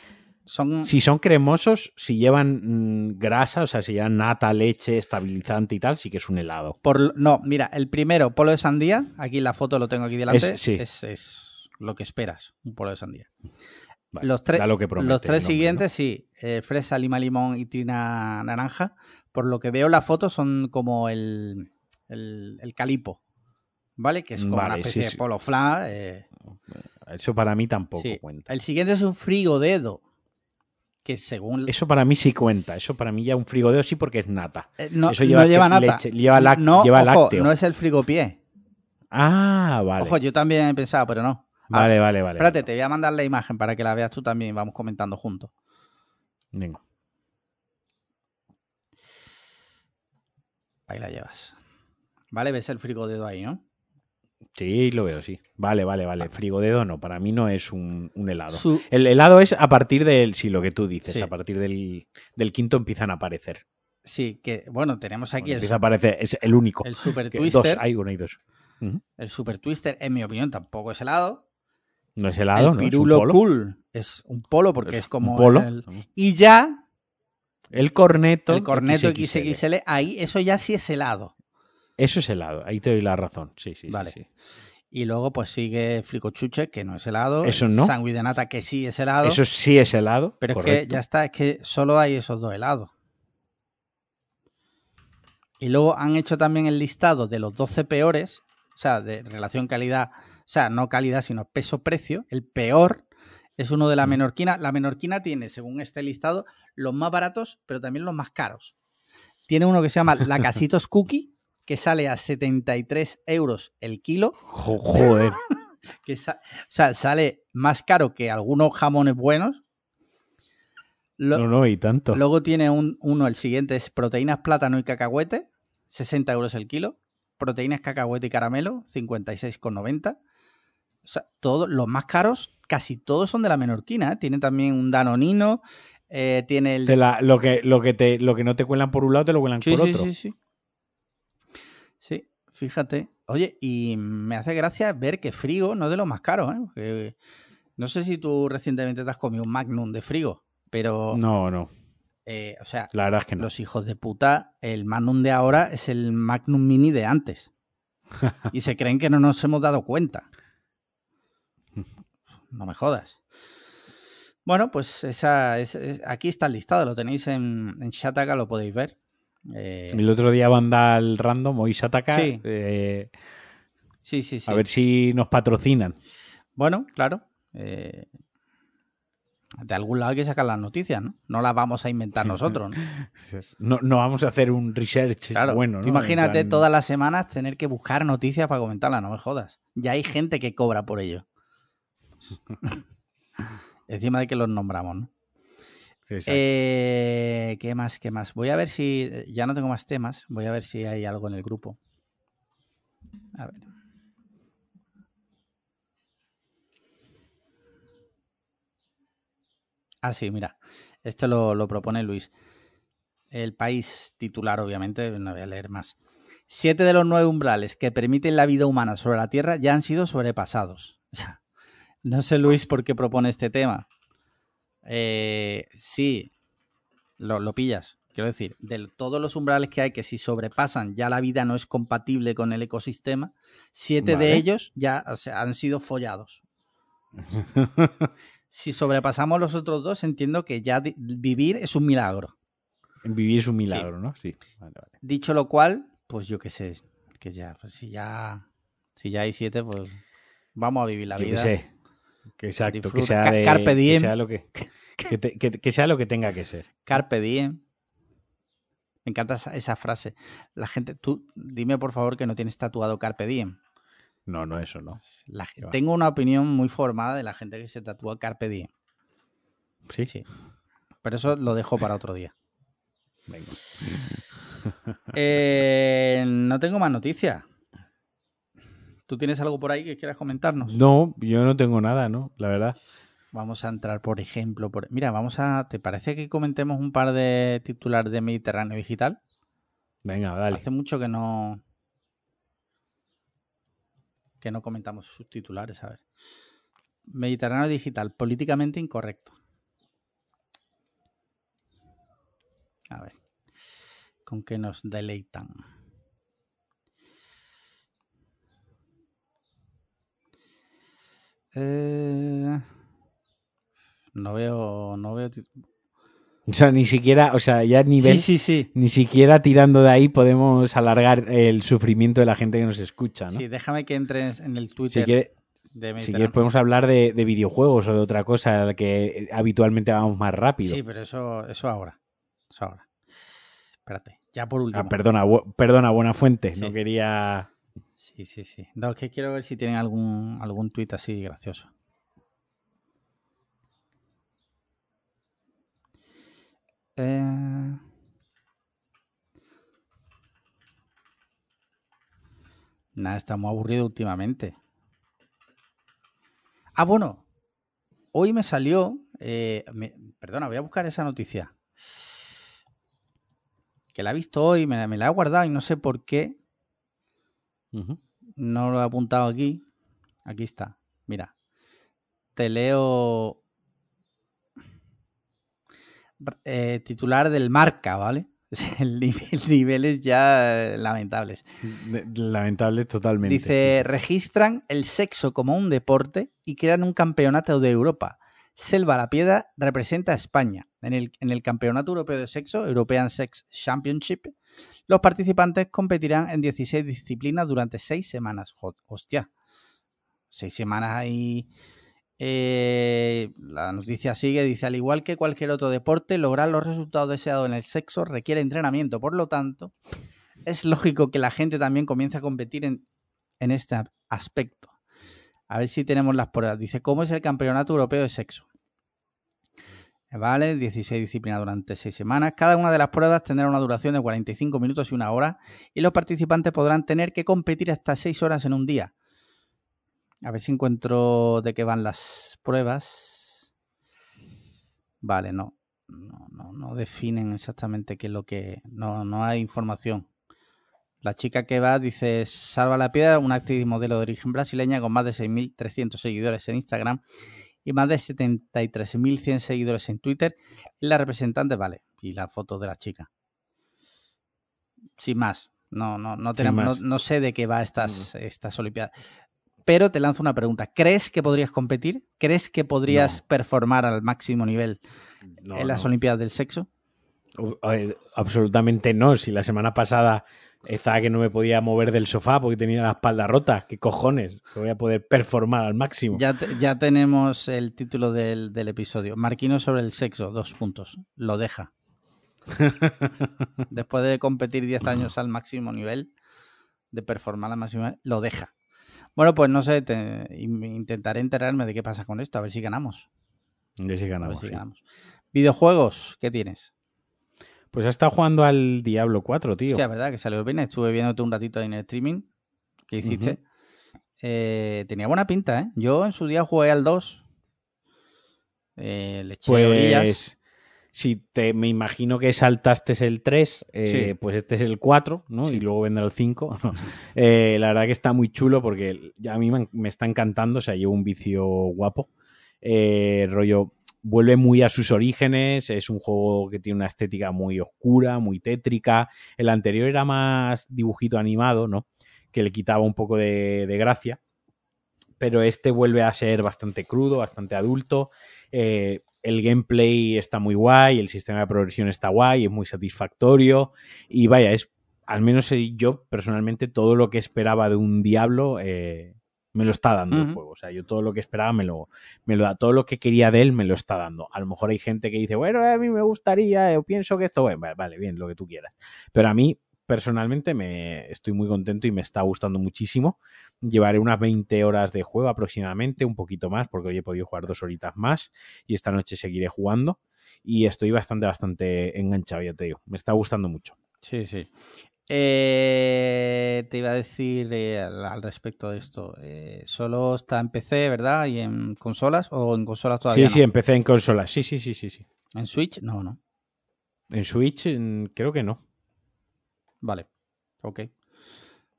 Son si son cremosos, si llevan mm, grasa, o sea, si llevan nata, leche, estabilizante y tal, sí que es un helado. por no, mira, el primero, polo de sandía, aquí la foto lo tengo aquí delante, Es- sí. es, es lo que esperas, un polo de sandía. Vale, los tres, da lo que promete los tres nombre, siguientes, sí, eh, fresa, lima, limón y tina naranja. Por lo que veo la foto son como el, el, el calipo, ¿vale? Que es como una especie sí, de polo flan. eh. Eso para mí tampoco Sí. cuenta. El siguiente es un frigodedo. Que según. Eso para mí sí cuenta. Eso para mí ya un frigodeo sí porque es nata. Eh, no, eso lleva no lleva nata. leche, lleva lac- no, lleva ojo, lácteo. no es el frigopié. Ah, vale. Ojo, yo también he pensado, pero no. Ah, vale, vale, vale. Espérate, vale. te voy a mandar la imagen para que la veas tú también y vamos comentando juntos. Venga. Ahí la llevas. ¿Vale? ¿Ves el frigodedo ahí, no? Sí, lo veo, sí. Vale, vale, vale. Frigodedo no, para mí no es un, un helado. Su- El helado es a partir del, sí, lo que tú dices, Sí. a partir del, del quinto empiezan a aparecer. Sí, que bueno, tenemos aquí Bueno, el, empieza a aparecer, es el único. el Super Que Twister. Dos, hay uno y dos. El Super Twister, en mi opinión, tampoco es helado. No es helado, el ¿no? Es un Pirulo polo. Cool es un polo porque es, como polo. el- Y ya El corneto. el corneto XXL. XXL, ahí eso ya sí es helado. Eso es helado, ahí te doy la razón. Sí, sí, Vale. sí. Y luego pues sigue fricochuche, que no es helado. Eso no. Sándwich de nata, que sí es helado. Eso sí es helado. pero es que ya está, es que solo hay esos dos helados. Y luego han hecho también el listado de los 12 peores, o sea, de relación calidad, o sea, no calidad, sino peso-precio. El peor es uno de la Mm. menorquina. La menorquina tiene, según este listado, los más baratos, pero también los más caros. Tiene uno que se llama la Casitos Cookie, que sale a 73 euros el kilo. Jo- Joder. que o sea, sale más caro que algunos jamones buenos. Lo- No, no, y tanto. Luego tiene un, uno, el siguiente es proteínas plátano y cacahuete, 60 euros el kilo. Proteínas cacahuete y caramelo, 56,90. O sea, todos los más caros, casi todos son de la menorquina. ¿eh? Tiene también un danonino, eh, tiene el... La- lo, que, lo, que te, lo que no te cuelan por un lado te lo cuelan Sí, por sí, otro. sí, sí. Sí, fíjate. Oye, y me hace gracia ver que Frigo no es de los más caros, ¿eh? Porque no sé si tú recientemente te has comido un Magnum de Frigo, pero, No, no. eh, o sea, La verdad es que no. los hijos de puta, el Magnum de ahora es el Magnum Mini de antes. y se creen que no nos hemos dado cuenta. No me jodas. Bueno, pues esa, es- es- aquí está el listado, lo tenéis en, en Shataka, lo podéis ver. Eh, El otro día Vandal Random, hoy Sataka, Sí. eh, sí, sí, sí. a ver si nos patrocinan. Bueno, claro. eh, de algún lado hay que sacar las noticias, ¿no? No las vamos a inventar Sí. nosotros, ¿no? No, no vamos a hacer un research Claro. bueno, ¿no? imagínate plan- todas las semanas tener que buscar noticias para comentarlas, no me jodas. Ya hay gente que cobra por ello. Encima de que los nombramos, ¿no? Eh, ¿Qué más? ¿Qué más? Voy a ver si. Ya no tengo más temas. Voy a ver si hay algo en el grupo. A ver. Ah, sí, mira. Esto lo, lo propone Luis. El país titular, obviamente, no voy a leer más. Siete de los nueve umbrales que permiten la vida humana sobre la Tierra ya han sido sobrepasados. No sé, Luis, por qué propone este tema. Eh, sí, lo, lo pillas. Quiero decir, de todos los umbrales que hay que si sobrepasan ya la vida no es compatible con el ecosistema, siete Vale. de ellos ya o sea, han sido follados. Si sobrepasamos los otros dos, entiendo que ya vivir es un milagro. Vivir es un milagro, ¿no? Sí. Vale, vale. Dicho lo cual, pues yo qué sé, que ya, pues si ya, si ya hay siete, pues vamos a vivir la Yo vida. sé. Que exacto, que sea, de, carpe que diem. sea lo que, que, te- que- que sea lo que tenga que ser. Carpe diem. Me encanta esa, esa frase. La gente, tú dime por favor que no tienes tatuado Carpe diem. No, no, eso no. La- va. tengo una opinión muy formada de la gente que se tatúa Carpe diem. Sí, Sí. Pero eso lo dejo para otro día. Venga. Eh, no tengo más noticias. ¿Tú tienes algo por ahí que quieras comentarnos? No, yo no tengo nada, ¿no? La verdad. Vamos a entrar, por ejemplo, por... Mira, vamos a... ¿Te parece que comentemos un par de titulares de Mediterráneo Digital? Venga, dale. Hace mucho que no... Que no comentamos sus titulares, a ver. Mediterráneo Digital, políticamente incorrecto. A ver. ¿Con qué nos deleitan? Eh, no veo... No veo... O sea, ni siquiera, o sea, ya nivel, Sí, sí, sí. ni siquiera tirando de ahí podemos alargar el sufrimiento de la gente que nos escucha, ¿no? Sí, déjame que entres en el si Twitter quieres, de si quieres podemos hablar de, de videojuegos o de otra cosa a la que habitualmente vamos más rápido. Sí, pero eso, eso ahora. Eso ahora. Espérate, ya por último. Ah, perdona, bu- perdona, buena fuente. No quería. Sí, sí, sí. No, es que quiero ver si tienen algún, algún tuit así gracioso. Eh... Nada, está muy aburrido últimamente. Ah, bueno. Hoy me salió. eh, perdona, voy a buscar esa noticia. Que la he visto hoy, me la he guardado y no sé por qué. No lo he apuntado aquí. Aquí está. Mira. Te leo. eh, titular del marca, ¿vale? El nivel, niveles ya eh, lamentables. De- Lamentable totalmente. Dice, sí, sí. registran el sexo como un deporte y crean un campeonato de Europa. Selva la Piedra representa a España. En el, Campeonato Europeo de Sexo, European Sex Championship, los participantes competirán en 16 disciplinas durante 6 semanas. Hostia. 6 semanas ahí. Eh, la noticia sigue, dice, al igual que cualquier otro deporte, lograr los resultados deseados en el sexo requiere entrenamiento. Por lo tanto, es lógico que la gente también comience a competir en este aspecto. A ver si tenemos las pruebas. Dice, ¿cómo es el campeonato europeo de sexo? ¿Vale? 16 disciplinas durante 6 semanas. Cada una de las pruebas tendrá una duración de 45 minutos y una hora y los participantes podrán tener que competir hasta 6 horas en un día. A ver si encuentro de qué van las pruebas. Vale, no. No, no, no definen exactamente qué es lo que... No, no hay información. La chica que va dice Salva la Piedra, una actriz modelo de origen brasileña con más de 6.300 seguidores en Instagram y más de 73.100 seguidores en Twitter. La representante, vale, y la foto de la chica. Sin más, no, no, no, tenemos, no, sé de qué va estas, estas Olimpiadas. Pero te lanzo una pregunta. ¿Crees que podrías competir? ¿Crees que podrías performar al máximo nivel en las Olimpiadas del sexo? Absolutamente no. Si la semana pasada estaba que no me podía mover del sofá porque tenía la espalda rota. ¿Qué cojones? Que voy a poder performar al máximo. Ya, ya tenemos el título del, episodio. Marquino sobre el sexo, dos puntos. Lo deja. Después de competir 10 años al máximo nivel, de performar al máximo nivel, lo deja. Bueno, pues no sé, intentaré enterarme de qué pasa con esto, a ver si ganamos. A ver si ganamos. Videojuegos, ¿qué tienes? Pues ha estado jugando al Diablo 4, tío. Sí, es verdad que salió bien. Estuve viéndote un ratito en el streaming que hiciste. Eh, tenía buena pinta, ¿eh? Yo en su día jugué al 2. Eh, le eché pues, Si te, me imagino que saltaste el 3, eh, pues este es el 4, ¿no? Y luego vendrá el 5. Eh, la verdad que está muy chulo porque a mí me, está encantando. O sea, llevo un vicio guapo. rollo, vuelve muy a sus orígenes, es un juego que tiene una estética muy oscura, muy tétrica. El anterior era más dibujito animado, ¿no? Que le quitaba un poco de, gracia. Pero este vuelve a ser bastante crudo, bastante adulto. Eh, el gameplay está muy guay, el sistema de progresión está guay, es muy satisfactorio. Y vaya, es al menos yo personalmente todo lo que esperaba de un Diablo eh, me lo está dando el juego. O sea, yo todo lo que esperaba me lo, me lo da. Todo lo que quería de él me lo está dando. A lo mejor hay gente que dice, bueno, a mí me gustaría, yo pienso que esto, bueno, vale, bien, lo que tú quieras. Pero a mí, personalmente, me estoy muy contento y me está gustando muchísimo. Llevaré unas 20 horas de juego aproximadamente, un poquito más, porque hoy he podido jugar dos horitas más y esta noche seguiré jugando. Y estoy bastante, bastante enganchado, ya te digo. Me está gustando mucho. Sí, sí. Eh, te iba a decir eh, al, respecto de esto. Eh, solo está en PC, ¿verdad? ¿Y en consolas? ¿O en consolas todavía? Sí, sí, en PC, en consolas. Sí, sí, sí, sí, sí. ¿En Switch? No, no. En Switch creo que no. Vale. Ok.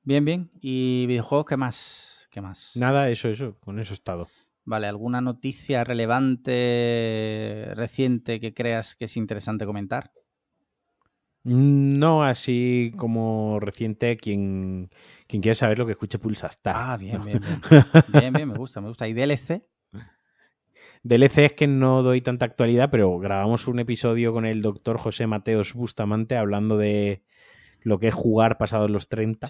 Bien, bien. ¿Y videojuegos qué más? ¿Qué más? Nada, eso, eso. Con eso he estado. Vale, ¿alguna noticia relevante, reciente que creas que es interesante comentar? No, así como reciente, quien, quien quiera saber lo que escuche Pulsa Ah, bien, bien, bien. bien, bien, me gusta, me gusta. ¿Y DLC? DLC es que no doy tanta actualidad, pero grabamos un episodio con el doctor José Mateos Bustamante hablando de lo que es jugar pasados los 30.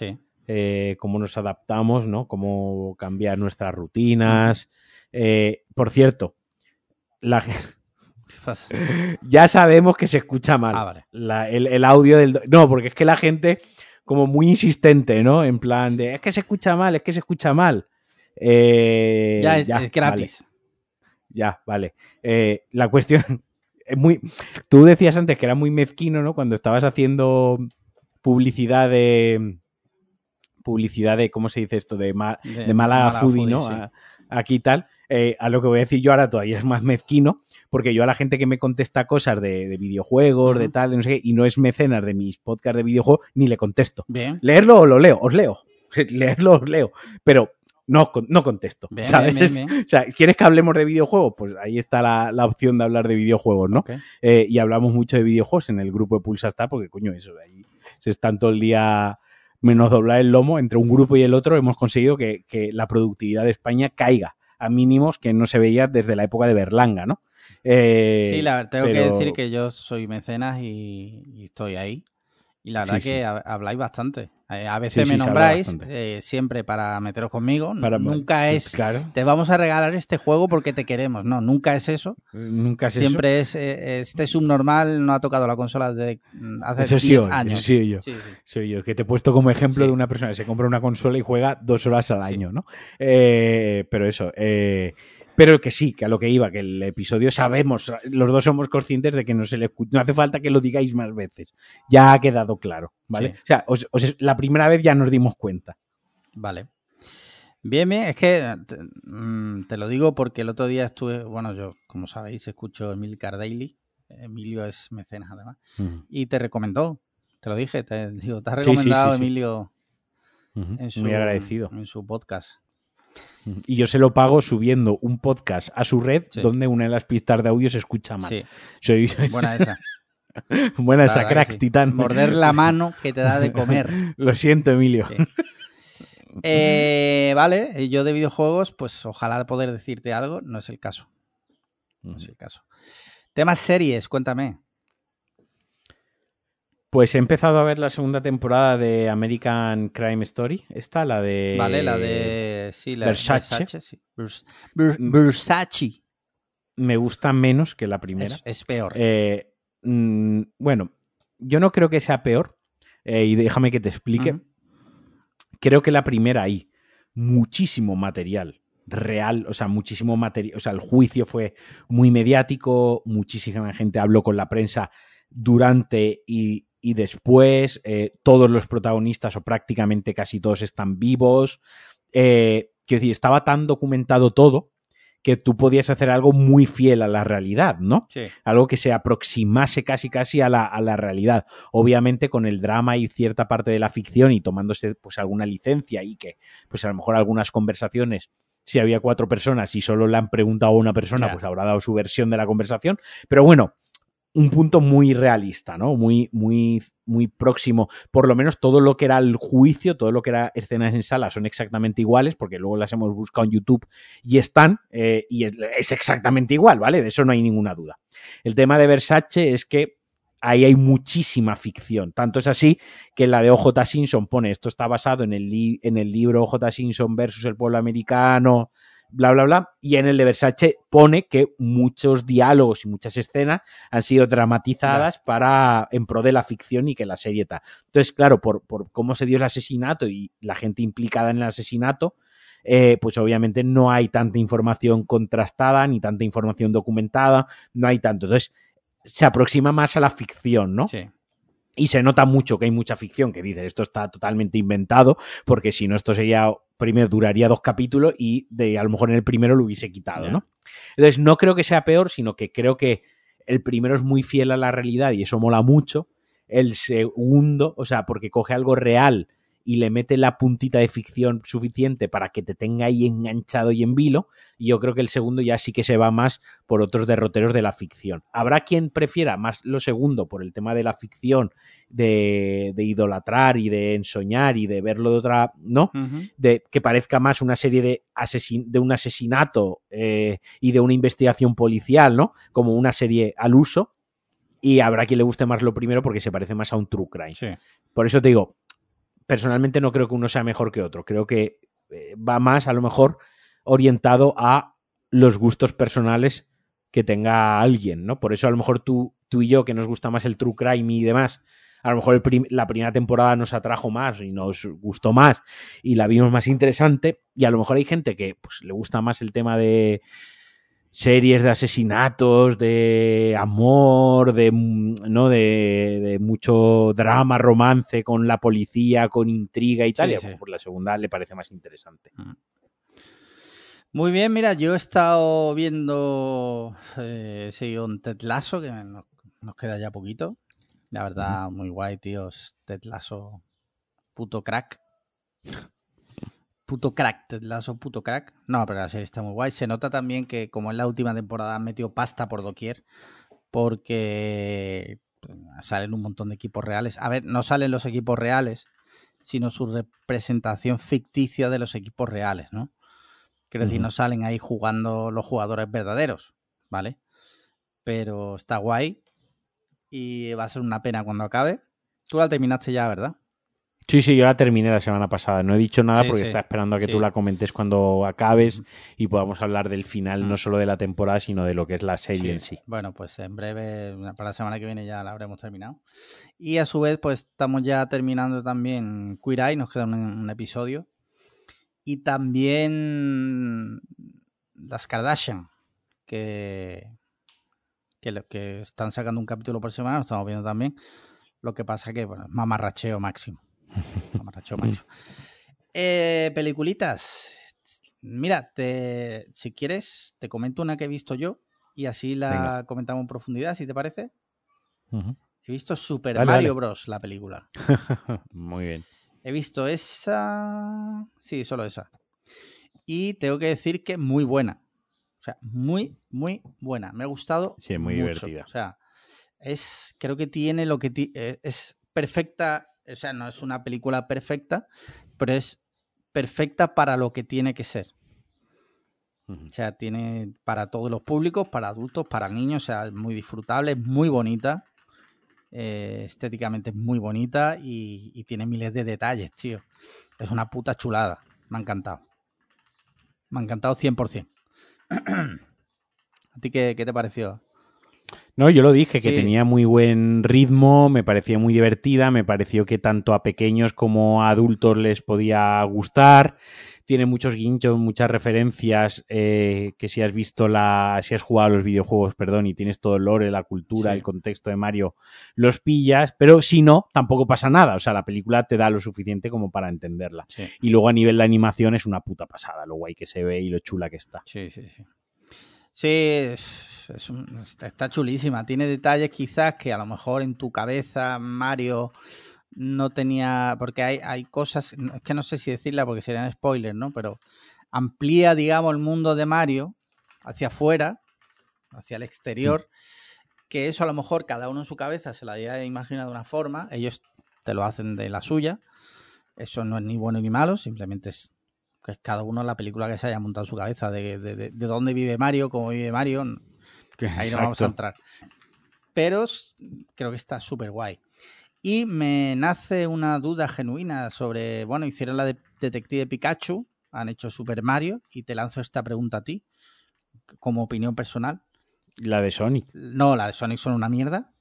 Eh, cómo nos adaptamos, ¿no? Cómo cambiar nuestras rutinas. Eh, por cierto, la, ya sabemos que se escucha mal. Ah, el, audio del. No, porque es que la gente, como muy insistente, ¿no? En plan de es que se escucha mal, es que se escucha mal. Eh, ya, es, gratis. Ya, vale. Eh, la cuestión es muy. Tú decías antes que era muy mezquino, ¿no? Cuando estabas haciendo publicidad de. Publicidad de, ¿cómo se dice esto? De, de, Málaga, Foodie, ¿no? Aquí tal. Eh, a lo que voy a decir yo ahora todavía es más mezquino, porque yo a la gente que me contesta cosas de, videojuegos, de tal, de no sé qué, y no es mecenas de mis podcasts de videojuegos, ni le contesto. Bien. Leerlo o lo leo, os leo. Leerlo os leo. Pero no, no contesto. ¿sabes? o sea, ¿quieres que hablemos de videojuegos? Pues ahí está la, opción de hablar de videojuegos, ¿no? Eh, y hablamos mucho de videojuegos en el grupo de Pulsa está, porque coño, eso, ahí se están todo el día menos doblar el lomo entre un grupo y el otro, hemos conseguido que, que la productividad de España caiga a mínimos que no se veía desde la época de Berlanga, ¿no? Eh, sí, la, tengo que decir que yo soy mecenas y, estoy ahí. Y la verdad que habláis bastante. Eh, a veces me nombráis eh, siempre para meteros conmigo. nunca es te vamos a regalar este juego porque te queremos. No, nunca es eso. Nunca es siempre es este subnormal no ha tocado la consola desde mm, hace 10 años. sí, yo. Soy yo. Que te he puesto como ejemplo de una persona que se compra una consola y juega dos horas al año, ¿no? pero eso. Pero que sí, que a lo que iba, que el episodio sabemos, los dos somos conscientes de que no se le no hace falta que lo digáis más veces. Ya ha quedado claro, ¿vale? O sea, la primera vez ya nos dimos cuenta. Vale. Bien, bien, es que mm, te, lo digo porque el otro día estuve, bueno, yo, como sabéis, escucho Emil Daily. Emilio es mecenas además. Y te recomendó, te lo dije, te, digo, te has recomendado Emilio Muy agradecido. en su podcast. Y yo se lo pago subiendo un podcast a su red donde una de las pistas de audio se escucha mal. Sí. Buena esa. Buena esa, crack titán. Morder la mano que te da de comer. lo siento, Emilio. Eh, vale, yo de videojuegos, pues ojalá poder decirte algo, no es el caso. No es el caso. Temas series, cuéntame. Pues he empezado a ver la segunda temporada de American Crime Story. Esta, la de. Vale, la de. Sí, la Versace. Mm. Versace. Me gusta menos que la primera. Es, peor. Eh, mm, bueno, yo no creo que sea peor. Eh, y déjame que te explique. Creo que la primera hay muchísimo material real, o sea, muchísimo material. O sea, el juicio fue muy mediático, muchísima gente habló con la prensa durante y, y después eh, todos los protagonistas o prácticamente casi todos están vivos. Eh, quiero decir, estaba tan documentado todo que tú podías hacer algo muy fiel a la realidad, ¿no? Algo que se aproximase casi casi a la, a la, realidad. Obviamente con el drama y cierta parte de la ficción y tomándose pues alguna licencia y que pues a lo mejor algunas conversaciones si había cuatro personas y solo le han preguntado a una persona, pues habrá dado su versión de la conversación. Pero bueno, un punto muy realista, ¿no? Muy, muy, muy próximo. Por lo menos todo lo que era el juicio, todo lo que era escenas en sala son exactamente iguales, porque luego las hemos buscado en YouTube y están, eh, y es, exactamente igual, ¿vale? De eso no hay ninguna duda. El tema de Versace es que ahí hay muchísima ficción. Tanto es así que la de OJ Simpson pone, esto está basado en el, en el libro OJ Simpson versus el pueblo americano, bla, bla, bla. Y en el de Versace pone que muchos diálogos y muchas escenas han sido dramatizadas para en pro de la ficción y que la serie está. Entonces, claro, por, por, cómo se dio el asesinato y la gente implicada en el asesinato, eh, pues obviamente no hay tanta información contrastada ni tanta información documentada, no hay tanto. Entonces, se aproxima más a la ficción, ¿no? Sí. Y se nota mucho que hay mucha ficción que dice esto está totalmente inventado, porque si no, esto sería, primero duraría dos capítulos y de a lo mejor en el primero lo hubiese quitado, ¿no? Entonces, no creo que sea peor, sino que creo que el primero es muy fiel a la realidad y eso mola mucho. El segundo, o sea, porque coge algo real y le mete la puntita de ficción suficiente para que te tenga ahí enganchado y en vilo. Y yo creo que el segundo ya sí que se va más por otros derroteros de la ficción. Habrá quien prefiera más lo segundo por el tema de la ficción, de, idolatrar y de ensoñar y de verlo de otra, ¿no? De que parezca más una serie de, de un asesinato eh, y de una investigación policial, ¿no? Como una serie al uso. Y habrá quien le guste más lo primero porque se parece más a un true crime. Por eso te digo, personalmente no creo que uno sea mejor que otro. Creo que eh, va más, a lo mejor, orientado a los gustos personales que tenga alguien, ¿no? Por eso a lo mejor tú, tú y yo, que nos gusta más el true crime y demás, a lo mejor la primera temporada nos atrajo más y nos gustó más y la vimos más interesante y a lo mejor hay gente que pues, le gusta más el tema de series de asesinatos, de amor, de, ¿no? de, mucho drama, romance con la policía, con intriga y tal. y por la segunda le parece más interesante. Mm. Muy bien, mira, yo he estado viendo eh, un Ted Lasso, que nos, queda ya poquito. La verdad, muy guay, tíos. Ted Lasso, puto crack. Puto crack, Ted Lasso, puto crack. No, pero la serie está muy guay. Se nota también que, como en la última temporada, han metido pasta por doquier. Porque pues, salen un montón de equipos reales. A ver, no salen los equipos reales, sino su representación ficticia de los equipos reales, ¿no? Quiero decir, no salen ahí jugando los jugadores verdaderos, ¿vale? Pero está guay. Y va a ser una pena cuando acabe. Tú la terminaste ya, ¿verdad? Sí, sí, yo la terminé la semana pasada. No he dicho nada Sí, porque sí. estaba esperando a que Sí. tú la comentes cuando acabes y podamos hablar del final, no solo de la temporada, sino de lo que es la serie en sí. Bueno, pues en breve, para la semana que viene ya la habremos terminado. Y a su vez, pues estamos ya terminando también Queer Eye, nos queda un, un episodio. Y también las Kardashian, que, que, están sacando un capítulo por semana, lo estamos viendo también. Lo que pasa que, bueno, es mamarracheo máximo. Eh, peliculitas. Mira, te, si quieres, te comento una que he visto yo y así la Venga. comentamos en profundidad, si te parece. He visto Super Dale, Mario dale. Bros. la película. Muy bien. He visto esa. Sí, solo esa. Y tengo que decir que muy buena. O sea, muy, muy buena. Me ha gustado. Sí, es muy mucho. divertida. O sea, es. Creo que tiene lo que. ti- eh, es perfecta. O sea, no es una película perfecta, pero es perfecta para lo que tiene que ser. O sea, tiene para todos los públicos, para adultos, para niños, o sea, es muy disfrutable, es muy bonita. eh, estéticamente es muy bonita y, y tiene miles de detalles, tío. Es una puta chulada. Me ha encantado. Me ha encantado 100%. ¿A ti qué, qué te pareció? No, yo lo dije, que Sí. tenía muy buen ritmo, me parecía muy divertida, me pareció que tanto a pequeños como a adultos les podía gustar. Tiene muchos guinchos, muchas referencias, eh, que si has visto la, si has jugado a los videojuegos, perdón, y tienes todo el lore, la cultura, Sí. el contexto de Mario, los pillas, pero si no, tampoco pasa nada. O sea, la película te da lo suficiente como para entenderla. Sí, Y luego a nivel de animación es una puta pasada, lo guay que se ve y lo chula que está. sí, sí. Sí, Sí, es- un- está, chulísima. Tiene detalles quizás que a lo mejor en tu cabeza, Mario, no tenía. Porque hay, hay cosas. Es que no sé si decirla porque serían spoilers, ¿no? Pero amplía, digamos, el mundo de Mario hacia afuera, hacia el exterior. Que eso a lo mejor cada uno en su cabeza se la haya imaginado de una forma. Ellos te lo hacen de la suya. Eso no es ni bueno ni malo, simplemente es que es cada uno la película que se haya montado en su cabeza, de, de- de- de dónde vive Mario, cómo vive Mario, ahí no vamos a entrar. Pero creo que está súper guay. Y me nace una duda genuina sobre, bueno, hicieron la de Detective Pikachu, han hecho Super Mario, y te lanzo esta pregunta a ti, como opinión personal. La de Sonic. No, la de Sonic son una mierda.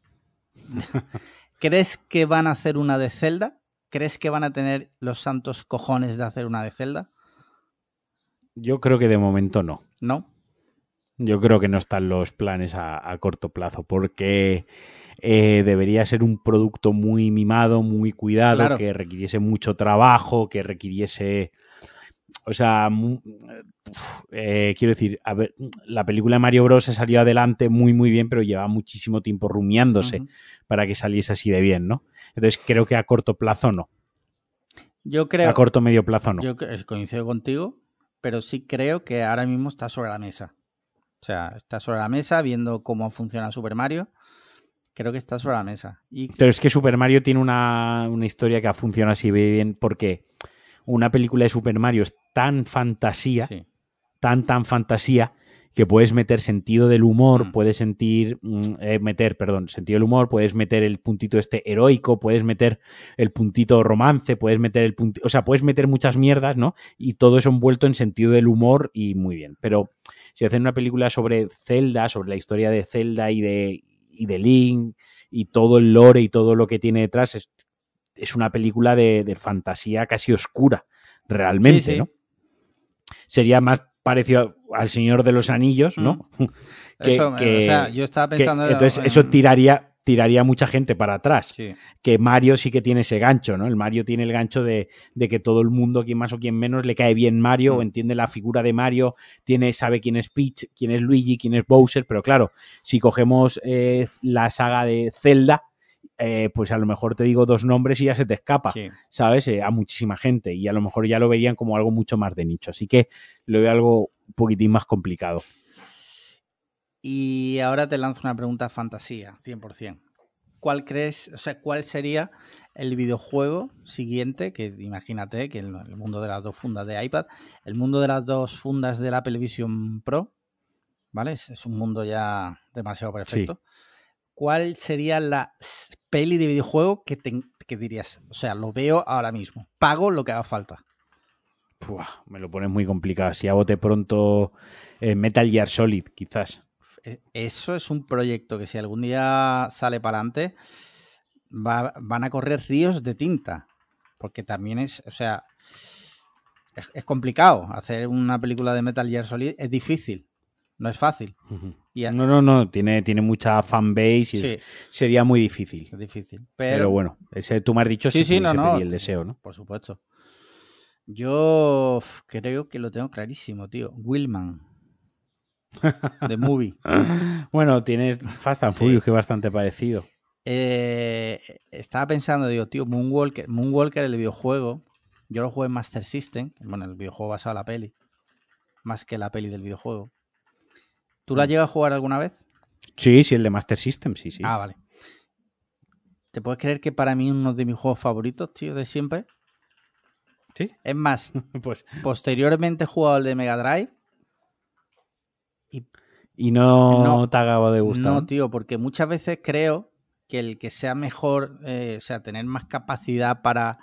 ¿Crees que van a hacer una de Zelda? ¿Crees que van a tener los santos cojones de hacer una de Zelda? Yo creo que de momento no. No. Yo creo que no están los planes a, a corto plazo porque eh, debería ser un producto muy mimado, muy cuidado, Claro. que requiriese mucho trabajo, que requiriese... O sea, uf, eh, quiero decir, a ver, la película de Mario Bros. se salió adelante muy, muy bien, pero lleva muchísimo tiempo rumiándose para que saliese así de bien, ¿no? Entonces creo que a corto plazo no. Yo creo. A corto medio plazo no. Yo coincido contigo, pero sí creo que ahora mismo está sobre la mesa. O sea, está sobre la mesa viendo cómo funciona Super Mario. Creo que está sobre la mesa. Y Pero es que Super Mario tiene una, una historia que funciona así bien porque una película de Super Mario es tan fantasía, sí, tan, tan fantasía, que puedes meter sentido del humor, Mm. puedes sentir, mm, eh, meter, perdón, sentido del humor, puedes meter el puntito este heroico, puedes meter el puntito romance, puedes meter el puntito, o sea, puedes meter muchas mierdas, ¿no? Y todo eso envuelto en sentido del humor y muy bien. Pero si hacen una película sobre Zelda, sobre la historia de Zelda y de, y de Link y todo el lore y todo lo que tiene detrás, es, es una película de, de fantasía casi oscura, realmente, Sí, sí. ¿no? Sería más parecido al Señor de los Anillos, ¿no? Que- eso, que- o sea, yo estaba Que- pensando. entonces en- eso tiraría, tiraría mucha gente para atrás. Sí, Que Mario sí que tiene ese gancho, ¿no? El Mario tiene el gancho de, de que todo el mundo, quien más o quien menos, le cae bien Mario, Mm. o entiende la figura de Mario, tiene, sabe quién es Peach, quién es Luigi, quién es Bowser, pero claro, si cogemos eh, la saga de Zelda, eh, pues a lo mejor te digo dos nombres y ya se te escapa. sí. ¿sabes? Eh, a muchísima gente y a lo mejor ya lo verían como algo mucho más de nicho. Así que lo veo algo un poquitín más complicado. Y ahora te lanzo una pregunta fantasía, 100%. ¿Cuál crees, o sea, cuál sería el videojuego siguiente? Que imagínate que el, el mundo de las dos fundas de iPad, el mundo de las dos fundas del Apple Vision Pro, ¿vale? Es, es un mundo ya demasiado perfecto. ¿Cuál sería la peli de videojuego que te, que dirías, o sea, lo veo ahora mismo, pago lo que haga falta. Me lo pones muy complicado. Si a bote pronto eh, Metal Gear Solid, quizás. E- Eso es un proyecto que si algún día sale para adelante, va- van a correr ríos de tinta. Porque también es, o sea, es, es complicado. Hacer una película de Metal Gear Solid es difícil, no es fácil. Y No, no, no, tiene, tiene mucha fanbase y sí, es- sería muy difícil. es difícil. Pero, Pero, bueno, ese, tú me has dicho Sí, si sí, no, el deseo, ¿no? por supuesto. Yo creo que lo tengo clarísimo, tío. Willman. The Movie. Bueno, tienes Fast and Sí. Furious, que es bastante parecido. Eh, estaba pensando, digo, tío, Moonwalker, Moonwalker, el videojuego, yo lo jugué en Master System, bueno, el videojuego basado en la peli, más que la peli del videojuego. ¿Tú Mm. la llegas a jugar alguna vez? Sí, sí, el de Master System, sí, sí. Ah, vale. ¿Te puedes creer que para mí uno de mis juegos favoritos, tío, de siempre? ¿Sí? Es más, Pues, posteriormente he jugado el de Mega Drive. y no, No. te acabo de gustar. No, tío, porque muchas veces creo que el que sea mejor, eh, o sea, tener más capacidad para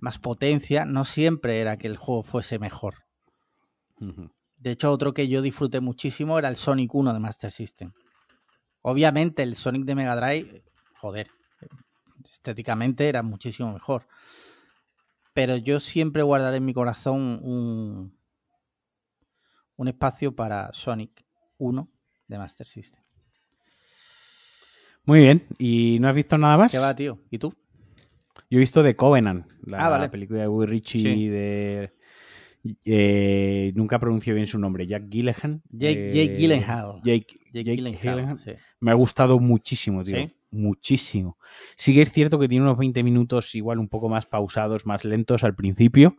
más potencia, no siempre era que el juego fuese mejor. De hecho, otro que yo disfruté muchísimo era el Sonic 1 de Master System. Obviamente, el Sonic de Mega Drive, joder, estéticamente era muchísimo mejor. Pero yo siempre guardaré en mi corazón un, un espacio para Sonic 1 de Master System. Muy bien, ¿y no has visto nada más? ¿Qué va, tío? ¿Y tú? Yo he visto The Covenant, la Ah, vale. película de Guy Ritchie Sí. de... eh, nunca pronuncio bien su nombre, Jack Gyllenhaal. Jake, eh, Jake Gyllenhaal. Jake, Jake Jake Gyllenhaal, Gyllenhaal. sí. Me ha gustado muchísimo, tío. ¿Sí? Muchísimo. Sí que es cierto que tiene unos 20 minutos igual un poco más pausados, más lentos al principio,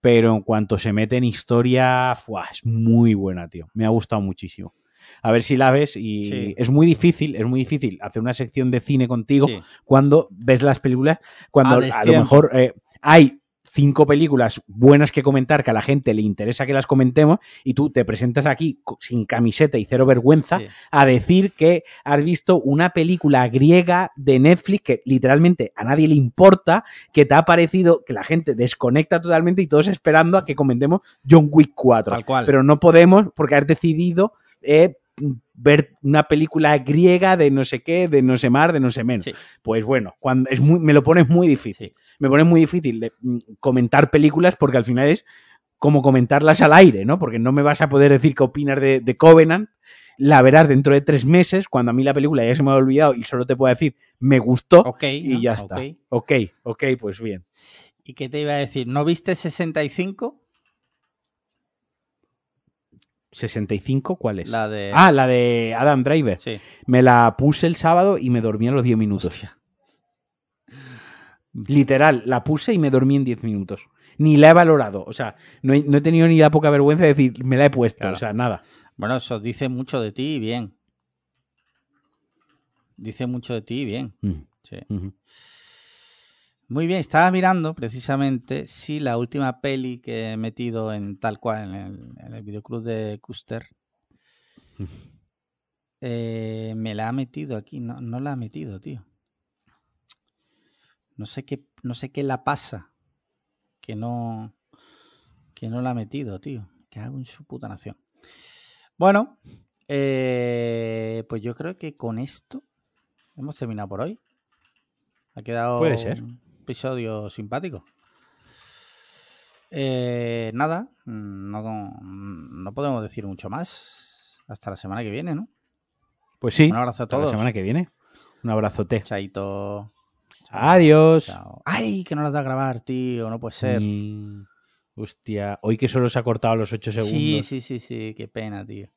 pero en cuanto se mete en historia, ¡fua! es muy buena, tío. Me ha gustado muchísimo. A ver si la ves y Sí. es muy difícil, es muy difícil hacer una sección de cine contigo cuando ves las películas, cuando A a lo mejor eh, hay cinco películas buenas que comentar que a la gente le interesa que las comentemos y tú te presentas aquí sin camiseta y cero vergüeza Sí. a decir que has visto una película griega de Netflix que literalmente a nadie le importa, que te ha parecido que la gente desconecta totalmente y todos esperando a que comentemos John Wick 4. Tal cual. Pero no podemos porque has decidido eh, ver una película griega de no sé qué, de no sé más, de no sé menos. Sí. Pues bueno, cuando es muy, me lo pones muy difícil. Sí. Me pones muy difícil de mm, comentar películas porque al final es como comentarlas al aire, ¿no? Porque no me vas a poder decir qué opinas de, de Covenant. La verás dentro de tres meses, cuando a mí la película ya se me ha olvidado y solo te puedo decir, me gustó Ok, y ¿no? ya está. Ok, ok, pues bien. ¿Y qué te iba a decir? ¿No viste 65? 65, ¿cuál es? La de. Ah, la de Adam Driver. sí. Me la puse el sábado y me dormí a los 10 minutos. Hostia. Literal, la puse y me dormí en 10 minutos. Ni la he valorado. O sea, no he, no he tenido ni la poca vergüenza de decir, me la he puesto. Claro. O sea, nada. Bueno, eso dice mucho de ti y bien. Dice mucho de ti y bien. Mm, Sí. Muy bien, estaba mirando precisamente si la última peli que he metido en tal cual, en el, en el videoclub de Custer, eh, me la ha metido aquí. No, no la ha metido, tío. No sé qué, no sé qué la pasa. Que no, que no la ha metido, tío. Que hago en su puta nación. Bueno, eh, pues yo creo que con esto hemos terminado por hoy. Ha quedado Puede ser. Episodio simpático. Eh, nada, no, no podemos decir mucho más. Hasta la semana que viene, ¿no? Pues sí. Un abrazo a hasta la todos. semana que viene. Un abrazote. Chaito. Chao. Adiós. Chao. ¡Ay! Que no las da a grabar, tío. No puede ser. Mm, hostia, hoy que solo se ha cortado los 8 segundos. Sí, sí, sí, sí. Qué pena, tío.